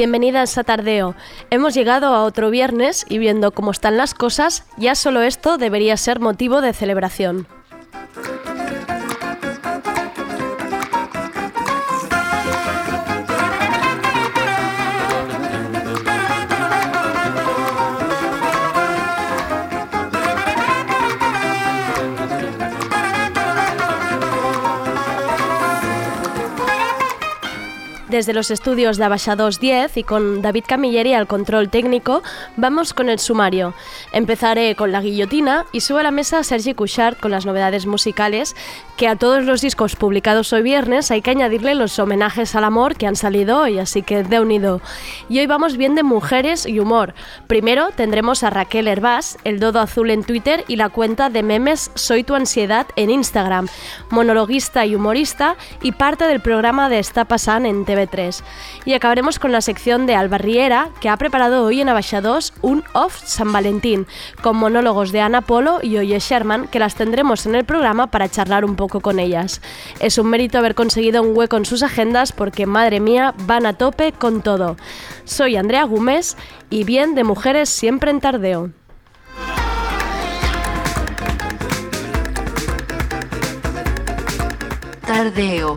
Bienvenidas a Tardeo. Hemos llegado a otro viernes y viendo cómo están las cosas, ya solo esto debería ser motivo de celebración. Desde los estudios de Abaixados 10 y con David Camilleri al control técnico, vamos con el sumario. Empezaré con la guillotina y subo a la mesa a Sergi Couchard con las novedades musicales, que a todos los discos publicados hoy viernes hay que añadirle los homenajes al amor que han salido hoy, así que de unido. Y hoy vamos bien de mujeres y humor. Primero tendremos a Raquel Herbás, el dodo azul en Twitter y la cuenta de memes Soy tu ansiedad en Instagram, monologuista y humorista y parte del programa de Está Pasan en TV y acabaremos con la sección de Alba Riera, que ha preparado hoy en Abaixados un Off San Valentín, con monólogos de Ana Polo y Oye Sherman, que las tendremos en el programa para charlar un poco con ellas. Es un mérito haber conseguido un hueco en sus agendas porque, madre mía, van a tope con todo. Soy Andrea Gómez y bien de mujeres siempre en tardeo. Tardeo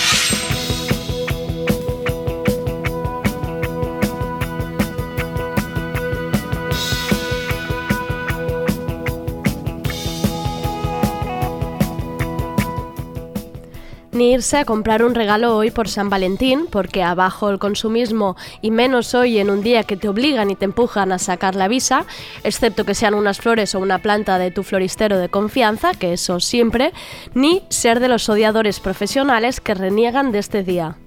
Irse a comprar un regalo hoy por San Valentín, porque abajo el consumismo y menos hoy en un día que te obligan y te empujan a sacar la visa, excepto que sean unas flores o una planta de tu floristero de confianza, que eso siempre, ni ser de los odiadores profesionales que reniegan de este día.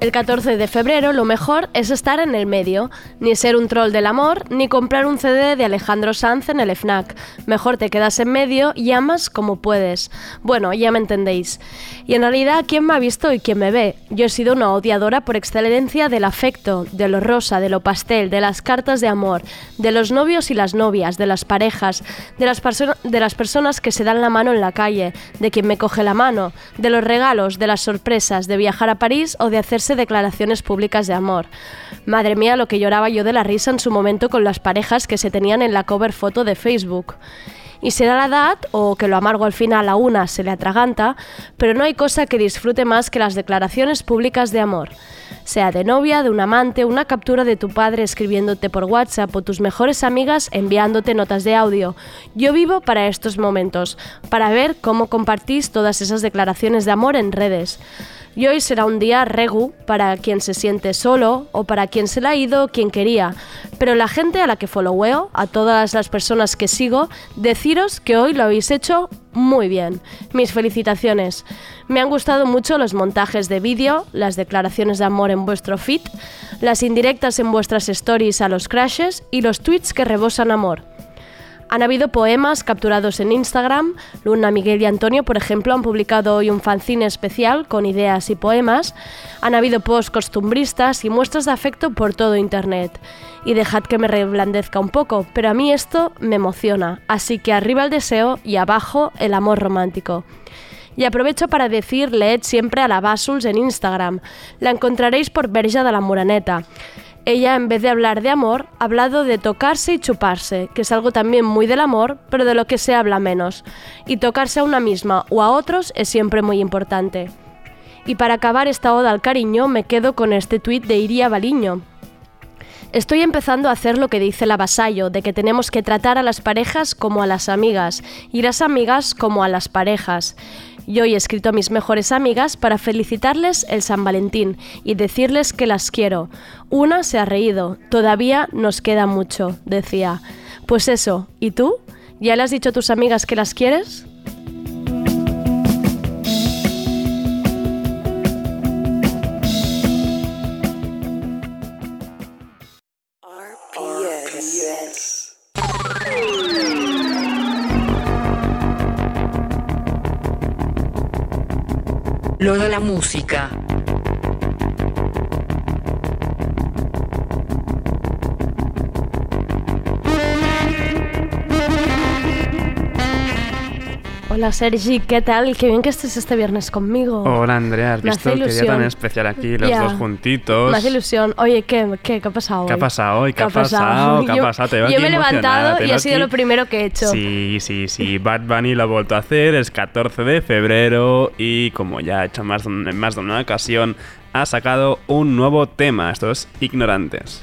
El 14 de febrero lo mejor es estar en el medio, ni ser un troll del amor, ni comprar un CD de Alejandro Sanz en el FNAC. Mejor te quedas en medio y amas como puedes. Bueno, ya me entendéis. Y en realidad, ¿quién me ha visto y quién me ve? Yo he sido una odiadora por excelencia del afecto, de lo rosa, de lo pastel, de las cartas de amor, de los novios y las novias, de las parejas, de las, de las personas que se dan la mano en la calle, de quien me coge la mano, de los regalos, de las sorpresas, de viajar a París o de hacerse declaraciones públicas de amor. Madre mía, lo que lloraba yo de la risa en su momento con las parejas que se tenían en la cover foto de Facebook. Y será la edad, o que lo amargo al final a una se le atraganta, pero no hay cosa que disfrute más que las declaraciones públicas de amor. Sea de novia, de un amante, una captura de tu padre escribiéndote por WhatsApp o tus mejores amigas enviándote notas de audio. Yo vivo para estos momentos, para ver cómo compartís todas esas declaraciones de amor en redes. Y hoy será un día regu para quien se siente solo o para quien se le ha ido quien quería. Pero la gente a la que followeo, a todas las personas que sigo, deciros que hoy lo habéis hecho muy bien. Mis felicitaciones. Me han gustado mucho los montajes de vídeo, las declaraciones de amor en vuestro feed, las indirectas en vuestras stories a los crashes y los tweets que rebosan amor. Han habido poemas capturados en Instagram. Luna, Miguel y Antonio, por ejemplo, han publicado hoy un fanzine especial con ideas y poemas. Han habido posts costumbristas y muestras de afecto por todo Internet. Y dejad que me reblandezca un poco, pero a mí esto me emociona. Así que arriba el deseo y abajo el amor romántico. Y aprovecho para decirle siempre a la Basuls en Instagram. La encontraréis por Verja de la Moraneta. Ella, en vez de hablar de amor, ha hablado de tocarse y chuparse, que es algo también muy del amor, pero de lo que se habla menos. Y tocarse a una misma o a otros es siempre muy importante. Y para acabar esta oda al cariño, me quedo con este tuit de Iria Baliño, Estoy empezando a hacer lo que dice la vasallo, de que tenemos que tratar a las parejas como a las amigas y las amigas como a las parejas. Yo he escrito a mis mejores amigas para felicitarles el San Valentín y decirles que las quiero. Una se ha reído, todavía nos queda mucho, decía. Pues eso, ¿y tú? ¿Ya le has dicho a tus amigas que las quieres? Lo de la música. Hola Sergi, ¿qué tal? Qué bien que estés este viernes conmigo. Hola Andrea, ¿has Me visto hace día tan especial aquí, los dos juntitos? Me hace ilusión. Oye, ¿qué, qué, qué ha pasado ¿Qué ha hoy? pasado hoy? ¿Qué ha pasado? ¿Qué ha Yo- pasado? Yo me he levantado y ha sido aquí- lo primero que he hecho. Sí, sí, sí. Bad Bunny lo ha vuelto a hacer, es 14 de febrero y como ya ha hecho más en más de una ocasión, ha sacado un nuevo tema, estos ignorantes.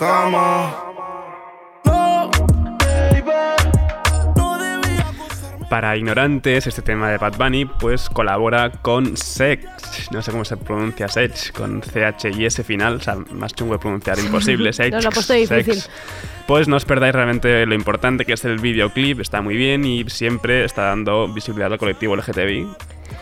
cama. No, baby. No debía acostarme. Para ignorantes, este tema de Bad Bunny pues colabora con Sex, no sé cómo se pronuncia Sex, con CH y S final, o sea, más chungo de pronunciar, imposible, Sex. Nos lo ha puesto difícil. Sex. Pues no os perdáis realmente lo importante que es el videoclip, está muy bien y siempre está dando visibilidad al colectivo LGTBI,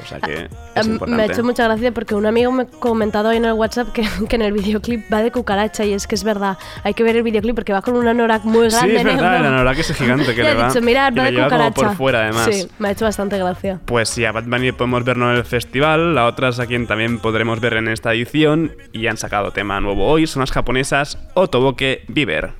cosa que es Em, me ha hecho mucha gracia porque un amigo me ha comentado hoy en el WhatsApp que, que en el videoclip va de cucaracha y es que es verdad. Hay que ver el videoclip porque va con un anorak muy Sí, grande. es verdad, negro. la verdad que es gigante que Le va. dicho, mirad, y va de lleva como cucaracha. por fuera además. Sí, me ha hecho bastante gracia. Pues sí, a Bad Bunny podemos verlo en el festival, la otra es a quien también podremos ver en esta edición y han sacado tema nuevo hoy, son las japonesas Otoboke Viver.「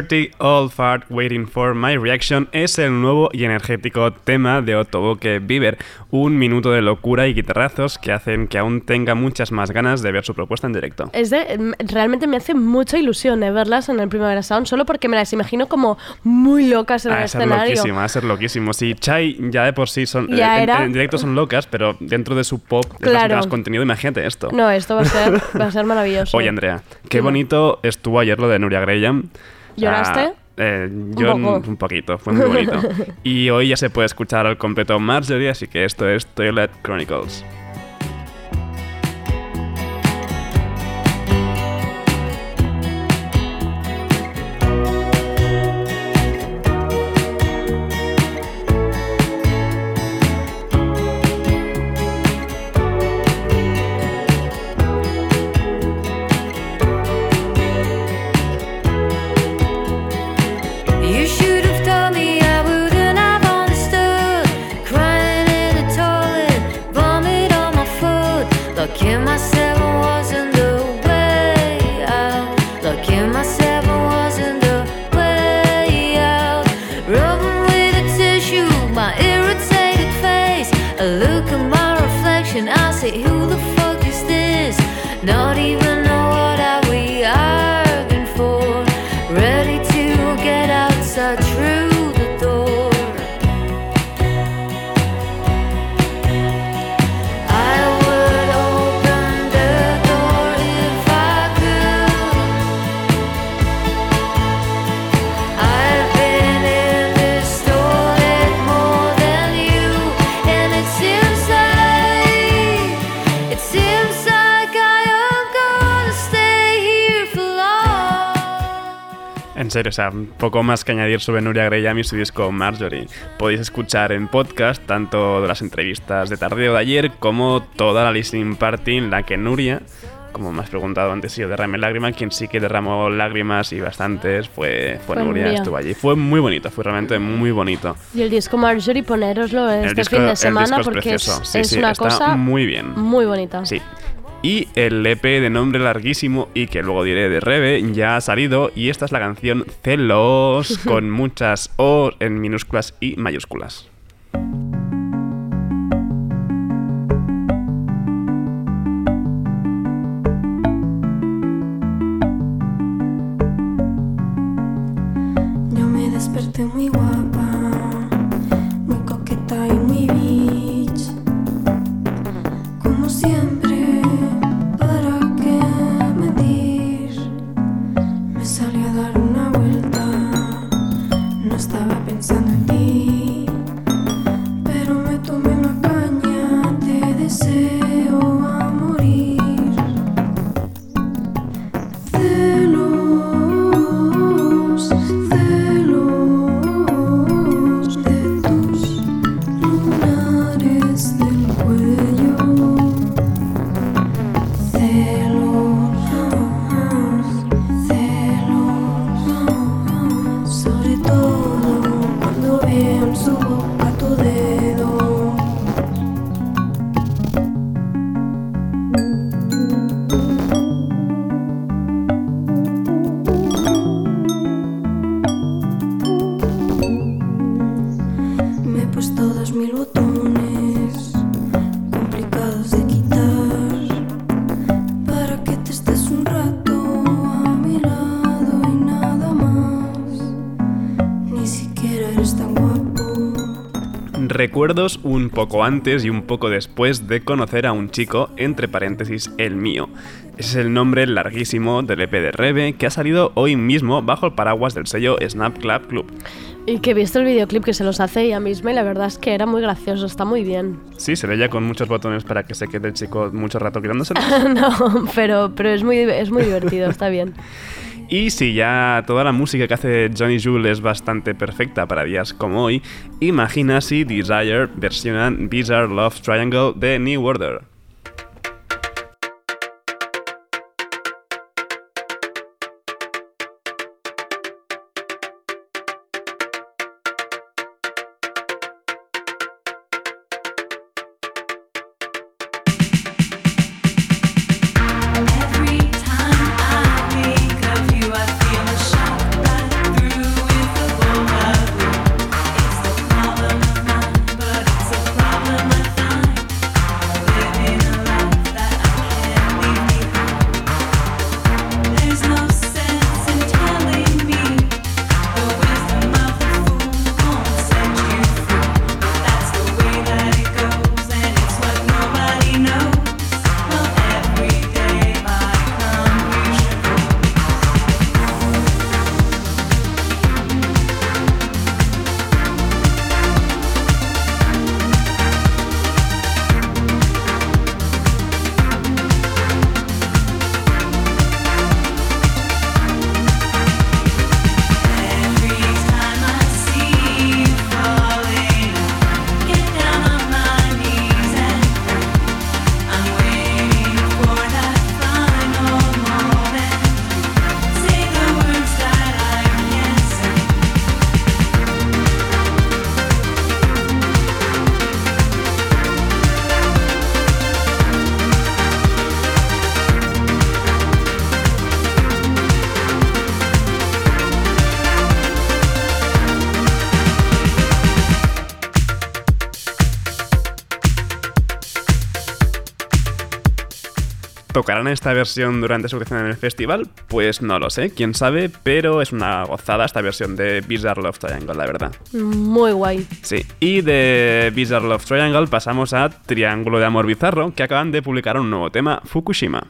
30 All Fart Waiting for My Reaction es el nuevo y energético tema de Otoboke Bieber, un minuto de locura y guitarrazos que hacen que aún tenga muchas más ganas de ver su propuesta en directo. Es de, mm, realmente me hace mucha ilusión eh, verlas en el Primavera Sound, solo porque me las imagino como muy locas en el A ser escenario. loquísimo, a ser loquísimo. Sí, Chai ya de por sí son. Ya eh, en- era- En, directo son locas, pero dentro de su pop, de Claro. las contenido, imagínate esto. No, esto va a ser, va a ser maravilloso. Oye, Andrea, qué bonito estuvo ayer lo de Nuria Graham. ¿Lloraste? Ah, eh, yo Un poco. un poquito, fue muy bonito. y hoy ya se puede escuchar al completo Marjorie, así que esto es Toilet Chronicles. Serio, o sea, poco más que añadir sobre Nuria Graham y su disco Marjorie. Podéis escuchar en podcast tanto de las entrevistas de tardeo de ayer como toda la listening party en la que Nuria, como me has preguntado antes si yo derramé lágrimas, quien sí que derramó lágrimas y bastantes fue, fue, Fue Nuria, estuvo allí. Fue muy bonito, fue realmente muy bonito. Y el disco Marjorie, ponéroslo este disco- fin de semana es porque es, Sí, es sí, una cosa muy bien. muy bonita. Sí. Y el EP de nombre larguísimo y que luego diré de Rebe ya ha salido y esta es la canción Celos con muchas O en minúsculas y mayúsculas. Recuerdos un poco antes y un poco después de conocer a un chico, entre paréntesis, el mío. Ese es el nombre larguísimo del EP de Rebe que ha salido hoy mismo bajo el paraguas del sello Snap Club Club. Y que he visto el videoclip que se los hace ella misma y la verdad es que era muy gracioso, está muy bien. Sí, se ve ya con muchos botones para que se quede el chico mucho rato quitándoselo. no, pero, pero es, muy, es muy divertido, está bien. Y si ya toda la música que hace Johnny Jewel es bastante perfecta para días como hoy, imagina si Desire versionan Bizarre Love Triangle de New Order. ¿Tocarán esta versión durante su actuación en el festival? Pues no lo sé, quién sabe, pero es una gozada esta versión de Bizarre Love Triangle, la verdad. Muy guay. Sí, y de Bizarre Love Triangle pasamos a Triángulo de Amor Bizarro, que acaban de publicar un nuevo tema, Fukushima.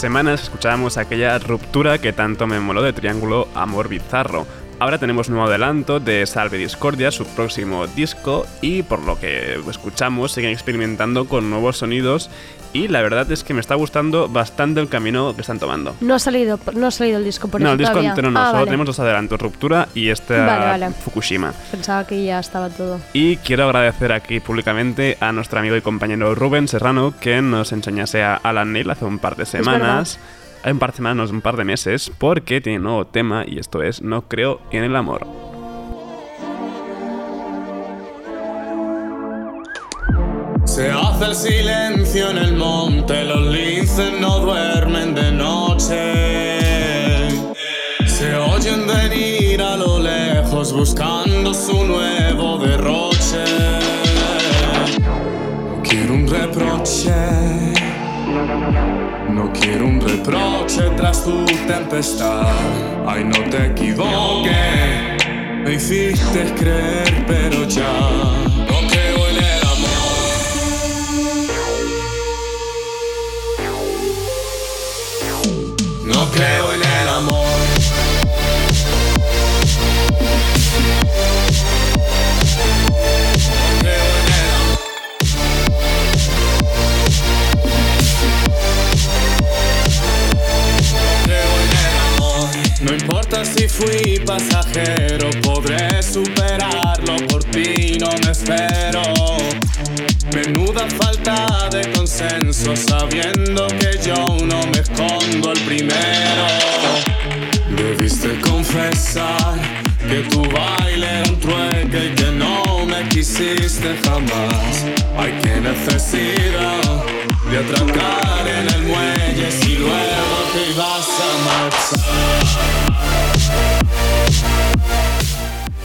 Semanas escuchábamos aquella ruptura que tanto me moló de Triángulo Amor Bizarro. Ahora tenemos nuevo adelanto de Salve Discordia, su próximo disco, y por lo que escuchamos siguen experimentando con nuevos sonidos y la verdad es que me está gustando bastante el camino que están tomando. No ha salido, no ha salido el disco por no, el disco todavía. entero no, Ah, solo vale. tenemos dos adelantos, Ruptura y esta Vale, vale. Fukushima. Pensaba que ya estaba todo. Y quiero agradecer aquí públicamente a nuestro amigo y compañero Rubén Serrano que nos enseñase a Alan Neil hace un par de semanas. Par de semanas, un par de meses, porque tiene un nuevo tema y esto es No creo en el amor. Se hace el silencio en el monte, los linces no duermen de noche. Se oyen venir a lo lejos buscando su nuevo derroche. Quiero un reproche, no quiero un reproche tras tu tempestad. Ay, no te equivoques, me hiciste creer, pero ya no creo en el amor. No creo fui pasajero, podré superarlo. Por ti no me espero. Menuda falta de consenso, sabiendo que yo no me escondo el primero. Debiste confesar que tu baile era un trueque y que no me quisiste jamás. Ay, qué necesidad de atracar en el muelle si luego te ibas a marchar.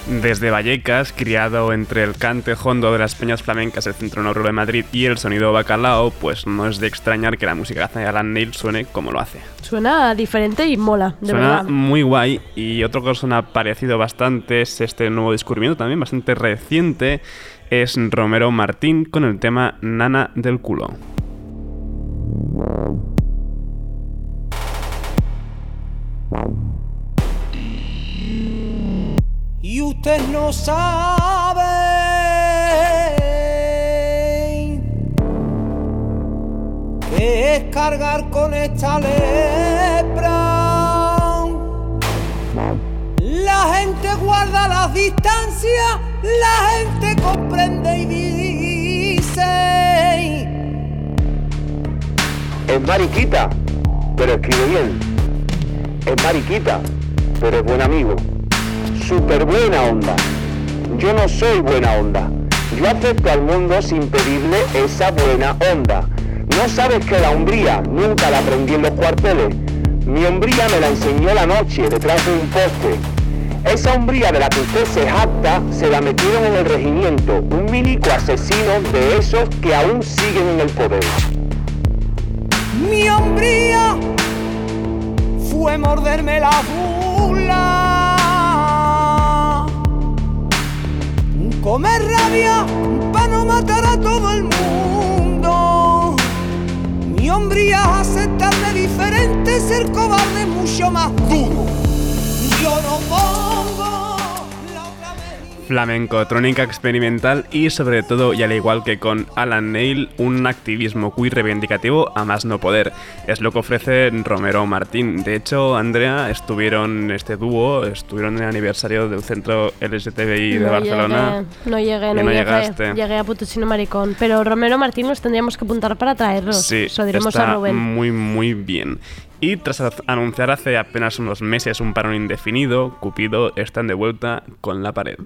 Desde Vallecas, criado entre el cante hondo de las peñas flamencas del centro norte de Madrid y el sonido bacalao, pues no es de extrañar que la música hace Alan Neil suene como lo hace. Suena diferente y mola, de suena verdad. muy guay y otro que suena parecido bastante es este nuevo descubrimiento también bastante reciente es Romero Martín con el tema Nana del culo. Y usted no sabe es cargar con esta lepra. La gente guarda las distancias, la gente comprende y dice. Es mariquita, pero escribe bien. Es mariquita, pero es buen amigo. Súper buena onda. Yo no soy buena onda. Yo acepto al mundo sin pedirle esa buena onda. ¿No sabes que la hombría nunca la aprendí en los cuarteles? Mi hombría me la enseñó la noche detrás de un poste. Esa hombría de la que usted se jacta se la metieron en el regimiento, un milico asesino de esos que aún siguen en el poder. Mi hombría fue morderme la bula. Comer rabia para no matar a todo el mundo. Mi hombría es aceptarme diferente, ser cobarde mucho más duro. Yo no otra Flamenco, trónica experimental y sobre todo, y al igual que con Alan Neil, un activismo queer reivindicativo a más no poder. Es lo que ofrece Romero Martín. De hecho, Andrea, estuvieron este dúo, estuvieron en el aniversario del centro LGTBI de No Barcelona. llegué, no llegué, no, no llegué. llegaste. Llegué a Putuchino Maricón. Pero Romero Martín los tendríamos que apuntar para traerlos. Sí, Eso diremos está a Rubén. muy muy bien. Y tras anunciar hace apenas unos meses un parón indefinido, Cupido están de vuelta con la pared.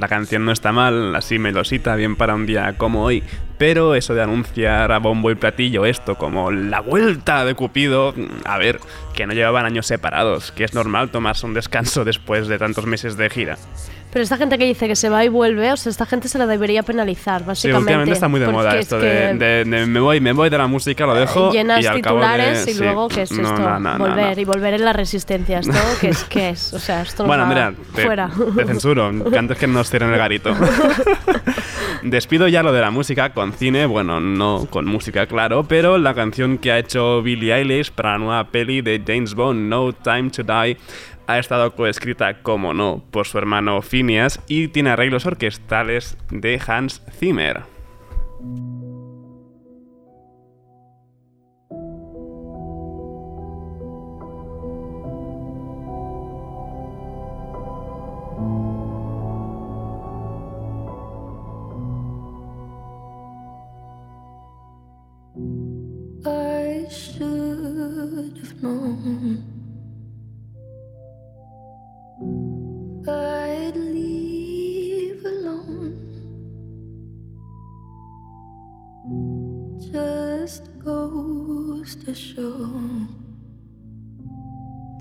La canción no está mal, así melosita, bien para un día como hoy, pero eso de anunciar a bombo y platillo esto como la vuelta de Cupido, a ver, que no llevaban años separados, que es normal tomarse un descanso después de tantos meses de gira. Pero esta gente que dice que se va y vuelve, o sea, esta gente se la debería penalizar, Sí, básicamente. últimamente está muy de moda es esto que de, de- de me voy, me voy de la música, lo dejo Llenas y al cabo de- titulares y sí. luego, ¿qué es esto? no, no, no, volver y volver en la resistencia. ¿Esto qué es? ¿Qué es? O sea, esto Bueno, Andrea, te, fuera. te censuro, que antes que nos cierren el garito. Despido ya lo de la música con cine, bueno, no con música, claro, pero la canción que ha hecho Billie Eilish para la nueva peli de James Bond, No Time to Die, ha estado coescrita, como no, por su hermano Phineas y tiene arreglos orquestales de Hans Zimmer.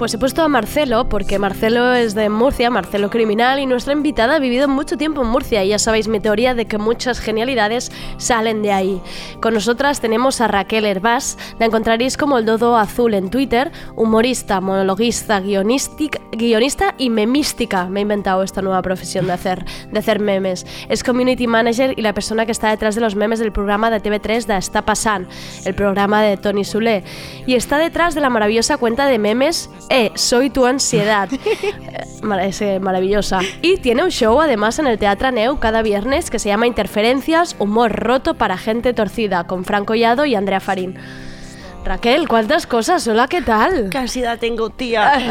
Pues he puesto a Marcelo porque Marcelo es de Murcia, Marcelo Criminal, y nuestra invitada ha vivido mucho tiempo en Murcia y ya sabéis mi teoría de que muchas genialidades salen de ahí. Con nosotras tenemos a Raquel Herbás, la encontraréis como el Dodo Azul en Twitter, humorista, monologuista, guionista y memística. Me he inventado esta nueva profesión de hacer, de hacer memes. Es community manager y la persona que está detrás de los memes del programa de TV3 de Està Passant, el programa de Tony Sule. Y está detrás de la maravillosa cuenta de memes Eh, soy tu ansiedad. Eh, es eh, maravillosa. Y tiene un show además en el Teatro Neu cada viernes que se llama Interferencias, humor roto para gente torcida, con Franco Collado y Andrea Farín. Raquel, ¿cuántas cosas? Hola, ¿qué tal? ¿Qué ansiedad tengo, tía? Me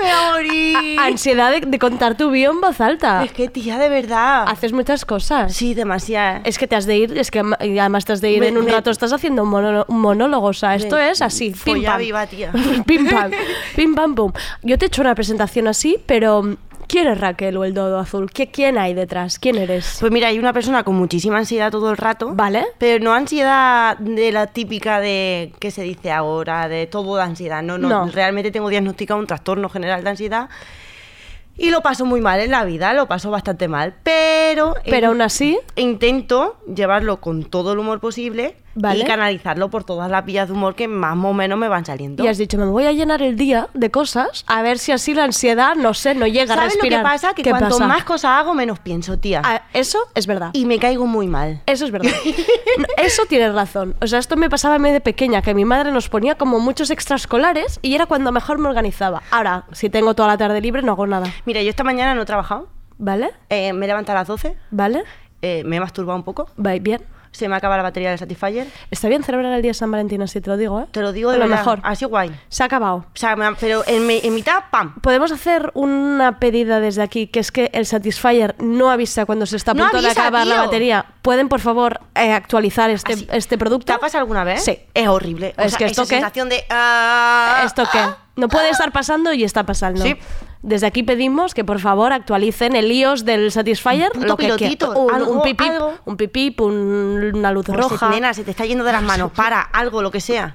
voy a morir. Ansiedad de, de contar tu bio en voz alta. Es que, tía, de verdad. Haces muchas cosas. Sí, demasiado. Es que te has de ir, es que además te has de ir Me- en un me- rato, estás haciendo un, monólogo, un monólogo, o sea, esto Me- es así, pim pam. viva, tía. pim pam, pim pam pum. Yo te he hecho una presentación así, pero ¿quién es Raquel o el Dodo Azul? ¿Qué, ¿Quién hay detrás? ¿Quién eres? Pues mira, hay una persona con muchísima ansiedad todo el rato. Vale. Pero no ansiedad de la típica de que se dice ahora, de todo de ansiedad. No, no, No. Realmente tengo diagnosticado un trastorno general de ansiedad. Y lo paso muy mal en la vida, lo paso bastante mal. Pero. Pero aún así- Intento llevarlo con todo el humor posible Vale. y canalizarlo por todas las vías de humor que más o menos me van saliendo. Y has dicho, me voy a llenar el día de cosas, a ver si así la ansiedad, no sé, no llega a ¿Sabes lo que respirar. pasa? Que ¿Qué cuanto pasa? más cosas hago, menos pienso, tía. Ah, eso es verdad. Y me caigo muy mal. Eso es verdad. No, Eso tienes razón. O sea, esto me pasaba a mí de pequeña, que mi madre nos ponía como muchos extraescolares y era cuando mejor me organizaba. Ahora, si tengo toda la tarde libre, no hago nada. Mira, yo esta mañana no he trabajado. ¿Vale? Eh, me he levantado a las 12. ¿Vale? eh, me he masturbado un poco. Va bien. Se me acaba la batería del Satisfyer. Está bien celebrar el día de San Valentín, así te lo digo, ¿eh? Te lo digo de A lo verdad, mejor. Así guay. Se ha acabado. O sea, me- pero en, mi- en mitad, ¡pam! Podemos hacer una pedida desde aquí, que es que el Satisfyer no avisa cuando se está a No punto de acabar la batería. ¿Pueden, por favor, eh, actualizar este, este producto? ¿Te ha pasado alguna vez? Sí. Es horrible. O Es sea, que esto esa qué? sensación de... ah, ¿Esto qué? No puede estar pasando y está pasando. Sí. Desde aquí pedimos que por favor actualicen el iOS del Satisfyer. Un lo que un, algo, un pipip, algo. un pipip, un- una luz pues, roja. Nena, se te está yendo de las manos. Para, algo, lo que sea.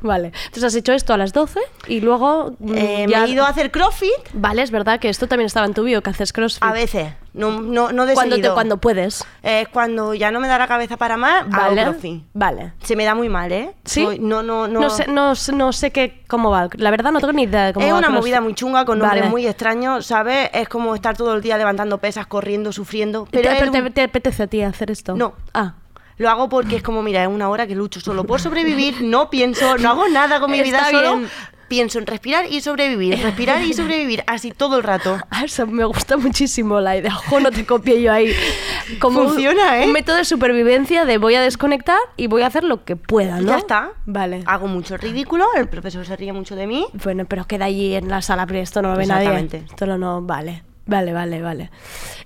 Vale. Entonces has hecho esto a las 12 y luego mm, Eh, ya- Me he ido a hacer crossfit Vale, es verdad que esto también estaba en tu bio, que haces crossfit. a veces. No, no, no de cuando, te- cuando puedes. Eh, cuando ya no me da la cabeza para más, Vale. hago crossfit. Vale. Se me da muy mal, ¿eh? ¿Sí? No, no, no. No sé, no, sé- no sé qué, cómo va. La verdad no tengo ni idea de cómo es va una CrossFit. movida muy chunga con nombres Vale. muy extraños, ¿sabes? Es como estar todo el día levantando pesas, corriendo, sufriendo. ¿Te, Pero te- un- te apetece a ti hacer esto? No. Ah. Lo hago porque es como, mira, es una hora que lucho solo por sobrevivir, no pienso, no hago nada con mi vida, solo. Pienso en respirar y sobrevivir, respirar y sobrevivir, así todo el rato. Ah, Eso me gusta muchísimo la idea. Ojo, no te copié yo ahí. Como un- Funciona, ¿eh? Un método de supervivencia de voy a desconectar y voy a hacer lo que pueda, ¿no? Ya está. Vale. Hago mucho ridículo, el profesor se ríe mucho de mí. Bueno, pero queda allí en la sala, pero esto no lo ve nadie. Exactamente. Esto no, no, vale. Vale, vale, vale.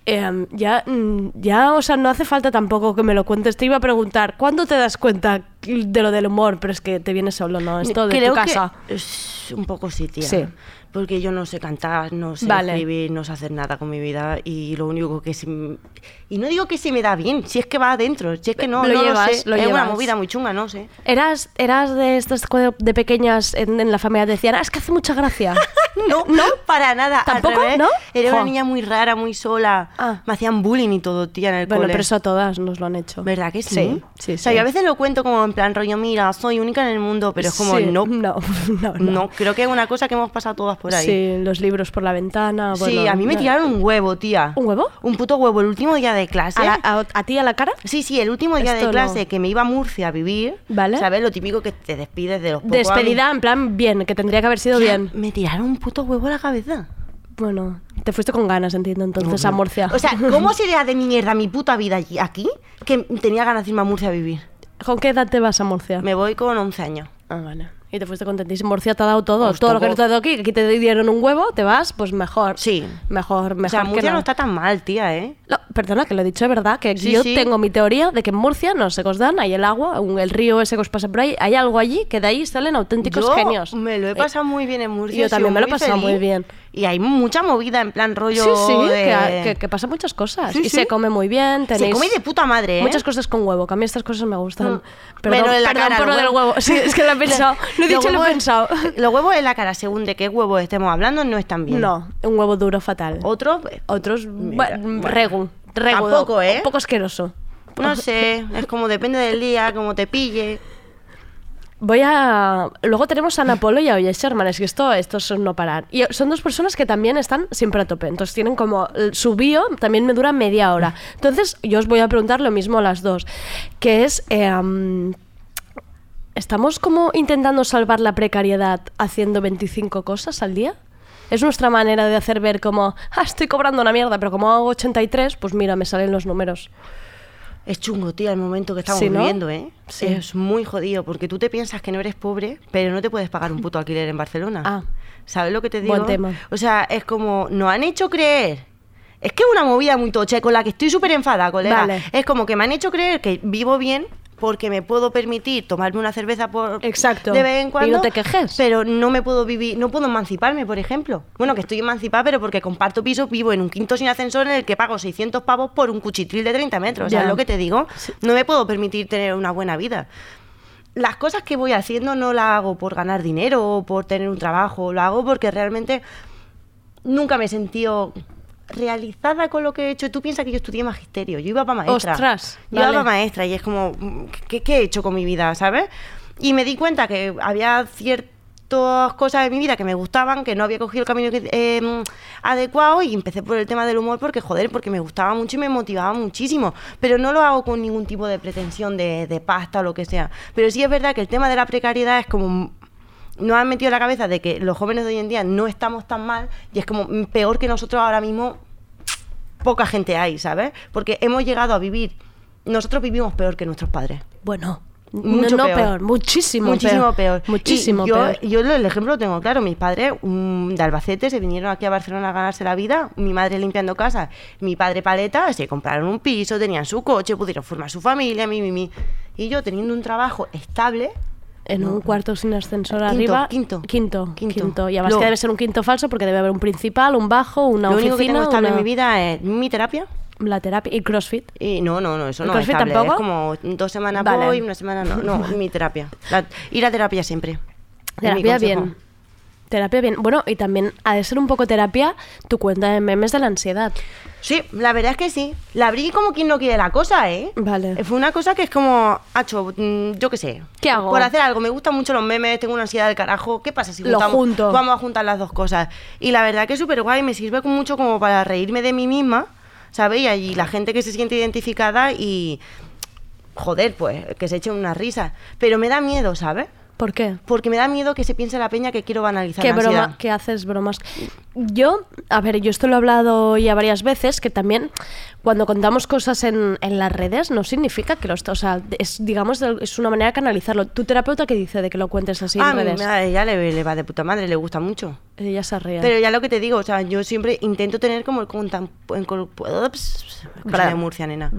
Em, ya, mm, ya, o sea, no hace falta tampoco que me lo cuentes. Te iba a preguntar, ¿cuándo te das cuenta de lo del humor? Pero es que te viene solo, ¿no? Esto de Creo tu que casa. es un poco sí, tía. Sí. Porque yo no sé cantar, no sé Vale. escribir, no sé hacer nada con mi vida y lo único que m- y no digo que se me da bien, si es que va adentro, si es que no Lo no llevas, sé, lo es una movida muy chunga, no sé. ¿Eras, eras de estas de pequeñas en, en la familia decían, "Ah, es que hace mucha gracia? No, no, para nada. al ¿Tampoco? revés. ¿No? Era Jo. una niña muy rara, muy sola. Ah. Me hacían bullying y todo, tía, en el bueno, cole. pero eso a todas nos lo han hecho. ¿Verdad que sí? Sí, sí, O sea, sí. yo a veces lo cuento como en plan rollo, mira, soy única en el mundo, pero es como, Sí, no, no, no, no. no, creo que es una cosa que hemos pasado todas por ahí. Sí, los libros por la ventana. Sí, a mí me tiraron un huevo, tía. ¿Un huevo? Un puto huevo el último día de clase. ¿A, la- a- a ti a la cara? Sí, sí, el último día Esto de clase no. que me iba a Murcia a vivir. Vale. ¿Sabes? Lo típico que te despides de los Despedida, en plan, bien, que tendría que haber sido bien. Me tiraron un puto huevo a la cabeza. Bueno, te fuiste con ganas, entiendo, entonces, a Murcia. O sea, ¿cómo sería de mierda mi puta vida allí, aquí que tenía ganas de irme a Murcia a vivir? ¿Con qué edad te vas a Murcia? Me voy con 11 años. Ah, vale. Y te fuiste contentísimo. Murcia te ha dado todo. Pues todo lo que te ha dado aquí. Aquí te dieron un huevo, te vas, pues mejor. Sí. Mejor, mejor o sea, que Murcia no. no está tan mal, tía, ¿eh? No, perdona, que lo he dicho de verdad, que Sí, yo sí. tengo mi teoría de que en Murcia, no qué os dan, hay el agua, el río ese que os pasa por ahí, hay algo allí que de ahí salen auténticos Yo genios. me lo he Eh, pasado muy bien en Murcia. Yo también me lo he pasado muy bien. Y hay mucha movida en plan rollo Sí, sí, de- que, que, que pasan muchas cosas. Sí, y sí. se come muy bien. Se Tenéis come de puta madre, ¿eh? Muchas cosas con huevo, que a mí estas cosas me gustan. Mm. Perdón, Menos en la perdón cara, por lo los del huevo. Sí, es que lo he pensado. Lo he dicho y lo he pensado. Los huevos en la cara, según de qué huevo estemos hablando, no están bien. No, un huevo duro fatal. Otros, Otros, Mira, bueno, bueno. regu. regu Tampoco, ¿eh? Un poco asqueroso. no sé, es como depende del día, como te pille. Voy a. Luego tenemos a Ana Polo y a Oye Sherman. Es que esto, esto son no parar. Y son dos personas que también están siempre a tope. Entonces tienen como. Su bio también me dura media hora. Entonces yo os voy a preguntar lo mismo a las dos. Que es. am, ¿Estamos como intentando salvar la precariedad haciendo 25 cosas al día? Es nuestra manera de hacer ver como, ah, estoy cobrando una mierda, pero como hago 83, pues mira, me salen los números. Es chungo, tía, el momento que estamos Sí, ¿no? viviendo, ¿eh? Sí. Es muy jodido, porque tú te piensas que no eres pobre, pero no te puedes pagar un puto alquiler en Barcelona. Ah. ¿Sabes lo que te digo? Buen tema. O sea, es como, nos han hecho creer. Es que es una movida muy tocha, con la que estoy súper enfadada, colega. Vale. Es como que me han hecho creer que vivo bien porque me puedo permitir tomarme una cerveza por Exacto. de vez en Y cuando. no te quejes. Pero no me puedo vivir, no puedo emanciparme, por ejemplo. Bueno, que estoy emancipada, pero porque comparto piso, vivo en un quinto sin ascensor en el que pago 600 pavos por un cuchitril de 30 metros. Ya. ¿Sabes lo que te digo? No me puedo permitir tener una buena vida. Las cosas que voy haciendo no las hago por ganar dinero o por tener un trabajo, lo hago porque realmente nunca me he sentido realizada con lo que he hecho. Tú piensas que yo estudié magisterio, yo iba para maestra. Ostras, Yo iba para maestra y es como, ¿qué, qué he hecho con mi vida, sabes? Y me di cuenta que había ciertas cosas de mi vida que me gustaban, que no había cogido el camino eh, adecuado y empecé por el tema del humor porque, joder, porque me gustaba mucho y me motivaba muchísimo. Pero no lo hago con ningún tipo de pretensión de, de pasta o lo que sea. Pero sí es verdad que el tema de la precariedad es como nos han metido en la cabeza de que los jóvenes de hoy en día no estamos tan mal y es como peor que nosotros ahora mismo poca gente hay, ¿sabes? Porque hemos llegado a vivir, nosotros vivimos peor que nuestros padres. Bueno, Mucho no, no peor. peor. muchísimo, Muchísimo peor. Muchísimo Y yo, peor. Yo el ejemplo lo tengo claro. Mis padres mm, de Albacete se vinieron aquí a Barcelona a ganarse la vida. Mi madre limpiando casa. Mi padre paleta. Se compraron un piso, tenían su coche, pudieron formar su familia, mi, mi, mi. Y yo teniendo un trabajo estable. En un cuarto sin ascensor Quinto, arriba. quinto. Quinto. Quinto. Y además Lo- que debe ser un quinto falso porque debe haber un principal, un bajo, una lo único que oficina. tengo estable una- en mi vida es mi terapia. La terapia y CrossFit. Y no, no, no, eso ¿El no es CrossFit estable. tampoco? Es como dos semanas Vale. voy, una semana no. No, mi terapia. La- ir a terapia siempre. Terapia bien. Terapia bien. Bueno, y también ha de ser un poco terapia tu cuenta de memes de la ansiedad. Sí, la verdad es que sí. La abrí como quien no quiere la cosa, ¿eh? Vale. Fue una cosa que es como, hacho, mm, yo qué sé. ¿Qué hago? Por hacer algo. Me gustan mucho los memes, tengo una ansiedad del carajo. ¿Qué pasa si Lo juntamos- junto. vamos a juntar las dos cosas? Y la verdad que es súper guay, me sirve mucho como para reírme de mí misma, ¿sabes? Y allí la gente que se siente identificada y... Joder, pues, que se echen una risa. Pero me da miedo, ¿sabes? ¿Por qué? Porque me da miedo que se piense la peña que quiero banalizar ¿Qué la ansiedad. broma? ¿Qué haces bromas? Yo, a ver, yo esto lo he hablado ya varias veces, que también cuando contamos cosas en, en las redes no significa que lo o sea, es, digamos, es una manera de canalizarlo. ¿Tu terapeuta qué dice de que lo cuentes así Ah, en redes? a ella le, le va de puta madre, le gusta mucho. Ella se ríe. Pero ya lo que te digo, o sea, yo siempre intento tener como el contam- el de Murcia, nena.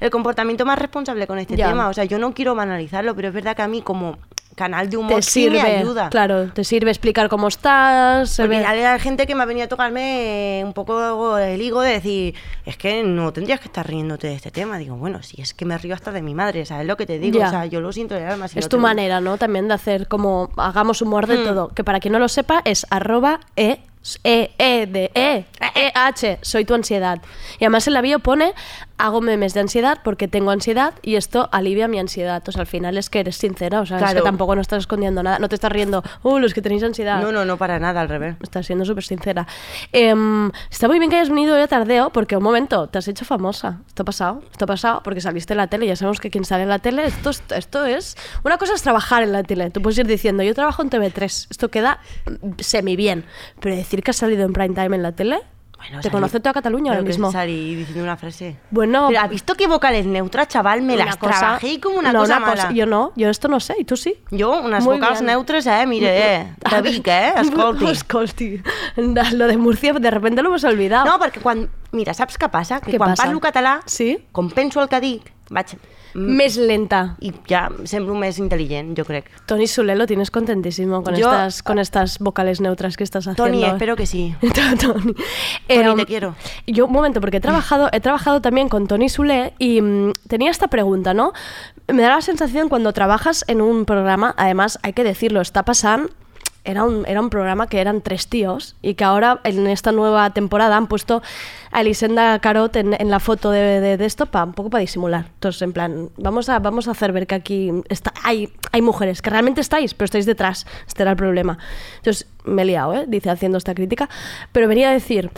El comportamiento más responsable con este Ya. tema. O sea, yo no quiero banalizarlo, pero es verdad que a mí como canal de humor Te sí sirve, me ayuda. claro, te sirve explicar cómo estás. se Porque ve- hay gente que me ha venido a tocarme un poco el higo de decir, es que no tendrías que estar riéndote de este tema. Digo, bueno, si es que me río hasta de mi madre, ¿sabes lo que te digo? Ya. O sea, yo lo siento del alma. si es no tu manera, ¿no? También de hacer como hagamos humor de Mm. todo. Que para quien no lo sepa es arroba e, e, e de e, e, h, soy tu ansiedad. Y además en la bio pone hago memes de ansiedad porque tengo ansiedad y esto alivia mi ansiedad. O sea, al final es que eres sincera, o sea, es que Claro. tampoco no estás escondiendo nada, no te estás riendo, uh, los que tenéis ansiedad. No, no, no para nada, al revés. Estás siendo súper sincera. Em, está muy bien que hayas venido hoy a tardeo, porque un momento, te has hecho famosa. Esto ha pasado, esto ha pasado, porque saliste en la tele. Ya sabemos que quien sale en la tele, esto, es- esto es. Una cosa es trabajar en la tele. Tú puedes ir diciendo, yo trabajo en TV3. Esto queda mm, semi bien. Pero decir que has salido en prime time en la tele, Bueno, Te conoce toda Cataluña ahora mismo. salí diciendo una frase. Bueno, Pero ¿has visto qué vocales neutras, chaval? Me las cosa- trabajé como una no, cosa una mala. cosa- Yo no, yo esto no sé, y tú sí. Jo, unes Muy vocals bien. neutres, eh? Mire, eh? De Vic, eh? Escolti. Escolti. Lo de Murcia, de repente lo hemos olvidado. No, perquè quan... Mira, saps què passa? Que Què quan passa? parlo català, sí? com penso el que dic, vaig... Més lenta. I ja semblo més intel·ligent, jo crec. Tony Sule lo tienes contentísimo con, Yo- estas, con estas vocales neutras que estás haciendo. Tony, espero que sí. Tony, Tony, um, te quiero. Yo, un momento, porque he trabajado, he trabajado también con Tony Sule y mm, tenía esta pregunta, ¿no? Me da la sensación cuando trabajas en un programa, además hay que decirlo, está pasando. Era un, era un programa que eran tres tíos y que ahora en esta nueva temporada han puesto a Elisenda Carot en, en la foto de, de- de esto un poco para disimular. Entonces, en plan, vamos a, vamos a hacer ver que aquí está, hay, hay mujeres que realmente estáis, pero estáis detrás. Este era el problema. Entonces, me he liado, ¿eh? dice haciendo esta crítica. Pero venía a decir,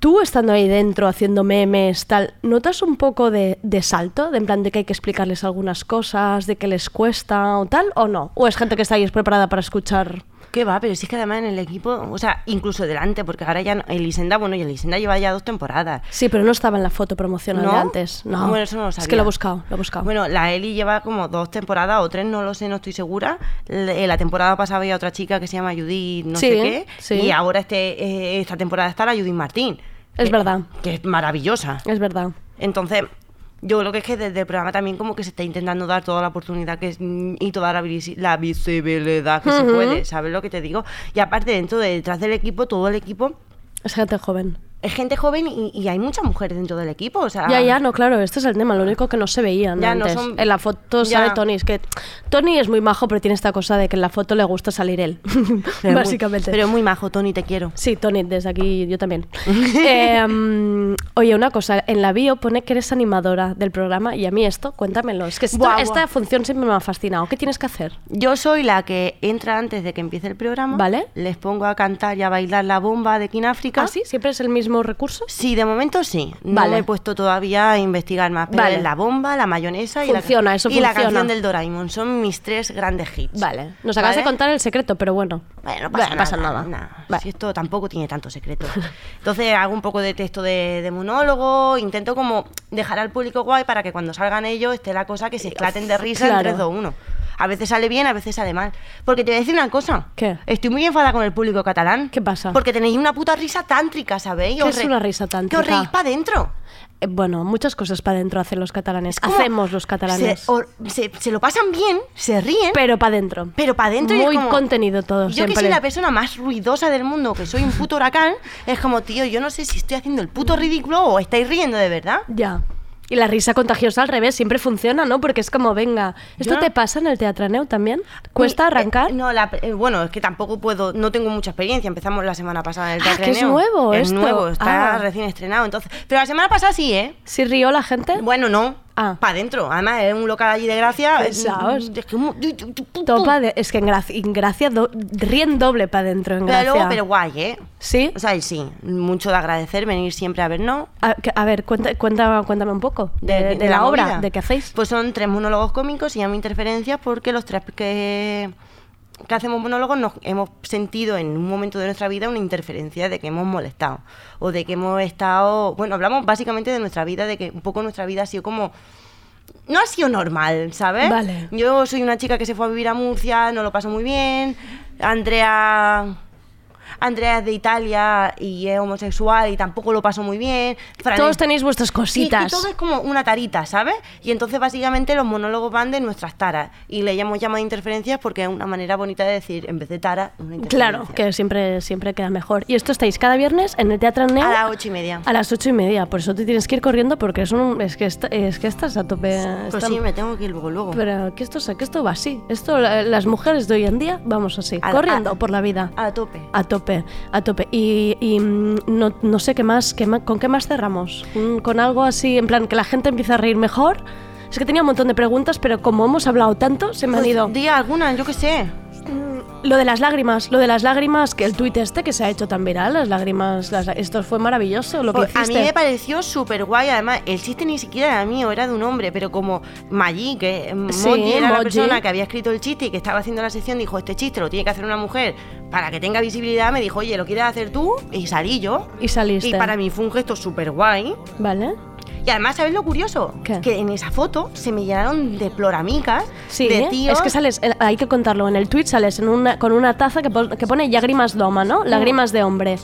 tú estando ahí dentro haciendo memes, tal, ¿notas un poco de, de salto? De en plan de que hay que explicarles algunas cosas, de que les cuesta o tal, o no? ¿O es gente que está ahí preparada para escuchar? ¿Qué va? Pero si es que además en el equipo, o sea, incluso delante, porque ahora ya no- Elisenda, bueno, y Elisenda lleva ya dos temporadas. Sí, pero no estaba en la foto promocional de antes. No. Bueno, eso no lo Es que sabía. lo he buscado, lo he buscado. Bueno, la Eli lleva como dos temporadas o tres, no lo sé, no estoy segura. Le- La temporada pasada había otra chica que se llama Judith, no Sí, sé qué. sí. Y ahora este, eh, esta temporada está la Judith Martín. Es que- verdad. Que es maravillosa. Es verdad. Entonces, yo creo que es que desde el programa también como que se está intentando dar toda la oportunidad que es, mm, y toda la, visi- la visibilidad que se puede, ¿sabes lo que te digo? Y aparte, dentro de, detrás del equipo, todo el equipo Es gente joven. Es gente joven y, y hay muchas mujeres dentro del equipo, o sea... Ya, ya, no, claro, este es el tema, lo único que no se veían Ya, no antes. son- En la foto ya. sale Tony, es que Tony es muy majo, pero tiene esta cosa de que en la foto le gusta salir él, Pero muy- básicamente. pero muy majo, Tony, te quiero. Sí, Tony, desde aquí yo también. Eh, mm, oye, una cosa, en la bio pone que eres animadora del programa y a mí esto, cuéntamelo. Es que esto- Buah, esta buah. función siempre me ha fascinado. ¿Qué tienes que hacer? Yo soy la que entra antes de que empiece el programa. Vale. Les pongo a cantar y a bailar la bomba de Kináfrica. ¿Ah, sí? ¿Siempre es el mismo recurso? Sí, de momento sí. No Vale. me he puesto todavía a investigar más. Pero Vale. la bomba, la mayonesa y, Funciona, la, eso y la funciona. canción del Doraemon. Son mis tres grandes hits. Vale. Nos acabas de ¿Vale? contar el secreto, pero bueno. Bueno, no pasa, nada. nada. nada. Si esto tampoco tiene tanto secreto. Entonces hago un poco de texto de, de monólogo, intento como dejar al público guay para que cuando salgan ellos esté la cosa que se esclaten de risa Claro. en 3, 2, 1. A veces sale bien, a veces sale mal. Porque te voy a decir una cosa. ¿Qué? Estoy muy enfadada con el público catalán. ¿Qué pasa? Porque tenéis una puta risa tántrica, ¿sabéis? ¿Qué Os es una risa Que tántrica? os reís para adentro. Eh, bueno, muchas cosas para adentro hacen los catalanes. Hacemos los catalanes. Se, o- se- se lo pasan bien, se ríen, pero para adentro. pero para adentro Muy como- contenido todo. Yo que soy la persona más ruidosa del mundo, que soy un puto huracán, es como, tío, yo no sé si estoy haciendo el puto ridículo o estáis riendo de verdad. Ya. Y la risa contagiosa al revés siempre funciona, ¿no? Porque es como, venga, ¿esto Yo- te pasa en el teatraneo también? ¿Cuesta Uy, arrancar? eh, no, la- eh, bueno, es que tampoco puedo, no tengo mucha experiencia. Empezamos la semana pasada en el Ah, Teatro que es Neo. nuevo Es esto. nuevo, está Ah. recién estrenado. entonces Pero la semana pasada sí, ¿eh? ¿Sí rió la gente? Bueno, no. Ah. Para adentro. Además, es un local allí de gracia. Pesaos. Es que Topa de- es que en Gracia, en Gracia do- ríen doble para adentro en Pero Gracia. luego, pero guay, ¿eh? ¿Sí? O sea, y sí, mucho de agradecer venir siempre a vernos. A, a ver, cuenta, cuenta- cuéntame un poco de, de la, obra, de qué hacéis. Pues son tres monólogos cómicos y llamo interferencias porque los tres que, que hacemos monólogos nos hemos sentido en un momento de nuestra vida una interferencia de que hemos molestado o de que hemos estado, bueno, hablamos básicamente de nuestra vida, de que un poco nuestra vida ha sido como no ha sido normal, ¿sabes? Vale. Yo soy una chica que se fue a vivir a Murcia, no lo pasó muy bien. Andrea Andrea es de Italia y es homosexual y tampoco lo pasó muy bien. Fran Todos es- tenéis vuestras Sí, es que cositas. todo es como una tarita, ¿sabes? Y entonces básicamente los monólogos van de nuestras taras. Y le hemos llamado interferencias porque es una manera bonita de decir, en vez de tara, una. Claro, que siempre, siempre queda mejor. Y esto estáis cada viernes en el Teatro Neo A las ocho y media. a las ocho y media. Por eso te tienes que ir corriendo porque es, un, es, que, esta- es que estás a tope. Pues sí, me tengo que ir luego, luego. Pero que esto, que esto va así. Esto, la- las mujeres de hoy en día vamos así, A- corriendo a- por la vida. A tope. A tope, a tope. Y, y, mm, no, no sé qué más, qué más- ¿con qué más cerramos? Mm, ¿Con algo así, en plan, que la gente empiece a reír mejor? Es que tenía un montón de preguntas, pero como hemos hablado tanto, se me han Pues ido. di alguna, yo qué sé. Lo de las lágrimas, lo de las lágrimas, que el tuit este que se ha hecho tan viral, las lágrimas, las- esto fue maravilloso lo que Pues, a hiciste. mí me pareció súper guay. Además, el chiste ni siquiera era mío, era de un hombre, pero como Maggi, que eh, Sí, Moji era la persona que había escrito el chiste y que estaba haciendo la sección, dijo: Este chiste lo tiene que hacer una mujer para que tenga visibilidad. Me dijo: Oye, ¿lo quieres hacer tú? Y salí yo. Y saliste. Y para mí fue un gesto súper guay. Vale. Y además, ¿sabes lo curioso? Que en esa foto se me llenaron de ploramicas, Sí, de tíos. es que sales, eh, hay que contarlo, en el tweet sales en una, con una taza que, pon- que pone lágrimas doma, ¿no? Lágrimas de hombre.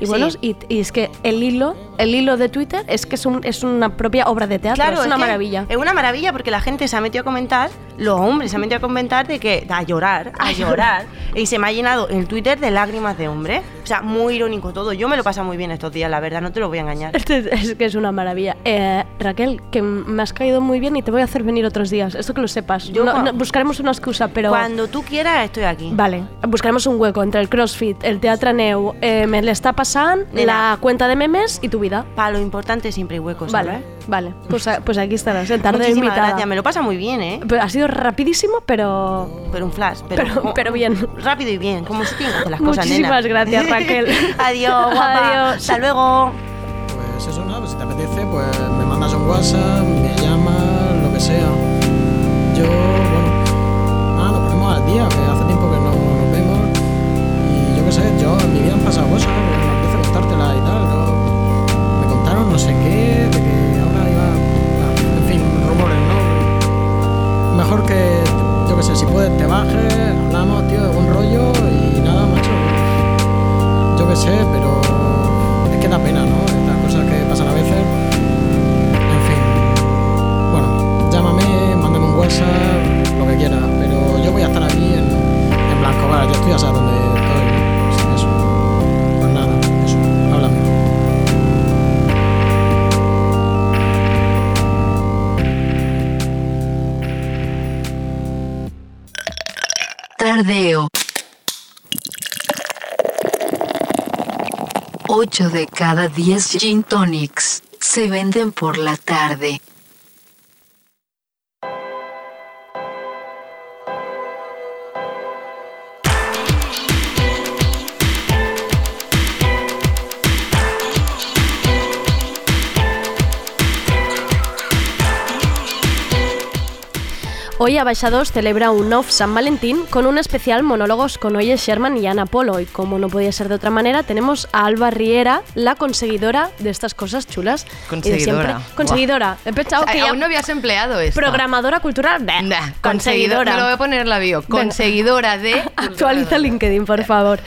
Y bueno, Sí. y, y es que el hilo, el hilo de Twitter es que es, un, es una propia obra de teatro, Claro, es una maravilla. Es una maravilla porque la gente se ha metido a comentar, los hombres se han metido a comentar de que a llorar, a llorar. y se me ha llenado el Twitter de lágrimas de hombre. O sea, muy irónico todo. Yo me lo paso muy bien estos días, la verdad, no te lo voy a engañar. Este es, que es una maravilla. Eh, Raquel, que me has caído muy bien y te voy a hacer venir otros días. Esto que lo sepas. Yo No- no, buscaremos una excusa, pero... Cuando tú quieras, estoy aquí. Vale, buscaremos un hueco entre el CrossFit, el Teatre Neu, eh, me l'està Nena. la cuenta de memes y tu vida. Para lo importante siempre hay huecos, Vale, ¿sabes? vale. Pues, a- pues aquí estarás, en tarde Muchísimas invitada. gracias, me lo pasa muy bien, ¿eh? Pero ha sido rapidísimo, pero... Pero un flash, pero, Pero- pero bien. Rápido y bien, como se tienen que hacer las cosas, nena. Muchísimas gracias, Raquel. Adiós, guapa. Adiós. Hasta luego. Pues eso, nada, pues si te apetece, pues me mandas un WhatsApp, me llamas, lo que sea. Yo, bueno, nada, nos ponemos al día, que hace tiempo que no nos vemos. Y yo qué sé, yo en mi vida han pasado cosas, sé, si puedes te bajes, hablamos, tío, de buen rollo y nada, macho. Yo qué sé, pero es que da pena, ¿no? Estas cosas que pasan a veces. En fin. Bueno, llámame, mándame un WhatsApp, lo que quieras, pero yo voy a estar aquí en, en Blanco Bar, yo estoy ya sabes dónde estoy. Tardeo. 8 de cada 10 gin tonics se venden por la tarde. Hoy Abaixados celebra un off San Valentín con un especial monólogos con Oye Sherman y Ana Polo. Y como no podía ser de otra manera, tenemos a Alba Riera, la conseguidora de estas cosas chulas. Conseguidora. siempre. Conseguidora. He pensado O sea, que ya- aún no habías empleado esto. Programadora cultural. Conseguidora. conseguidora. Me lo voy a poner en la bio. Conseguidora de. Actualiza LinkedIn, por favor.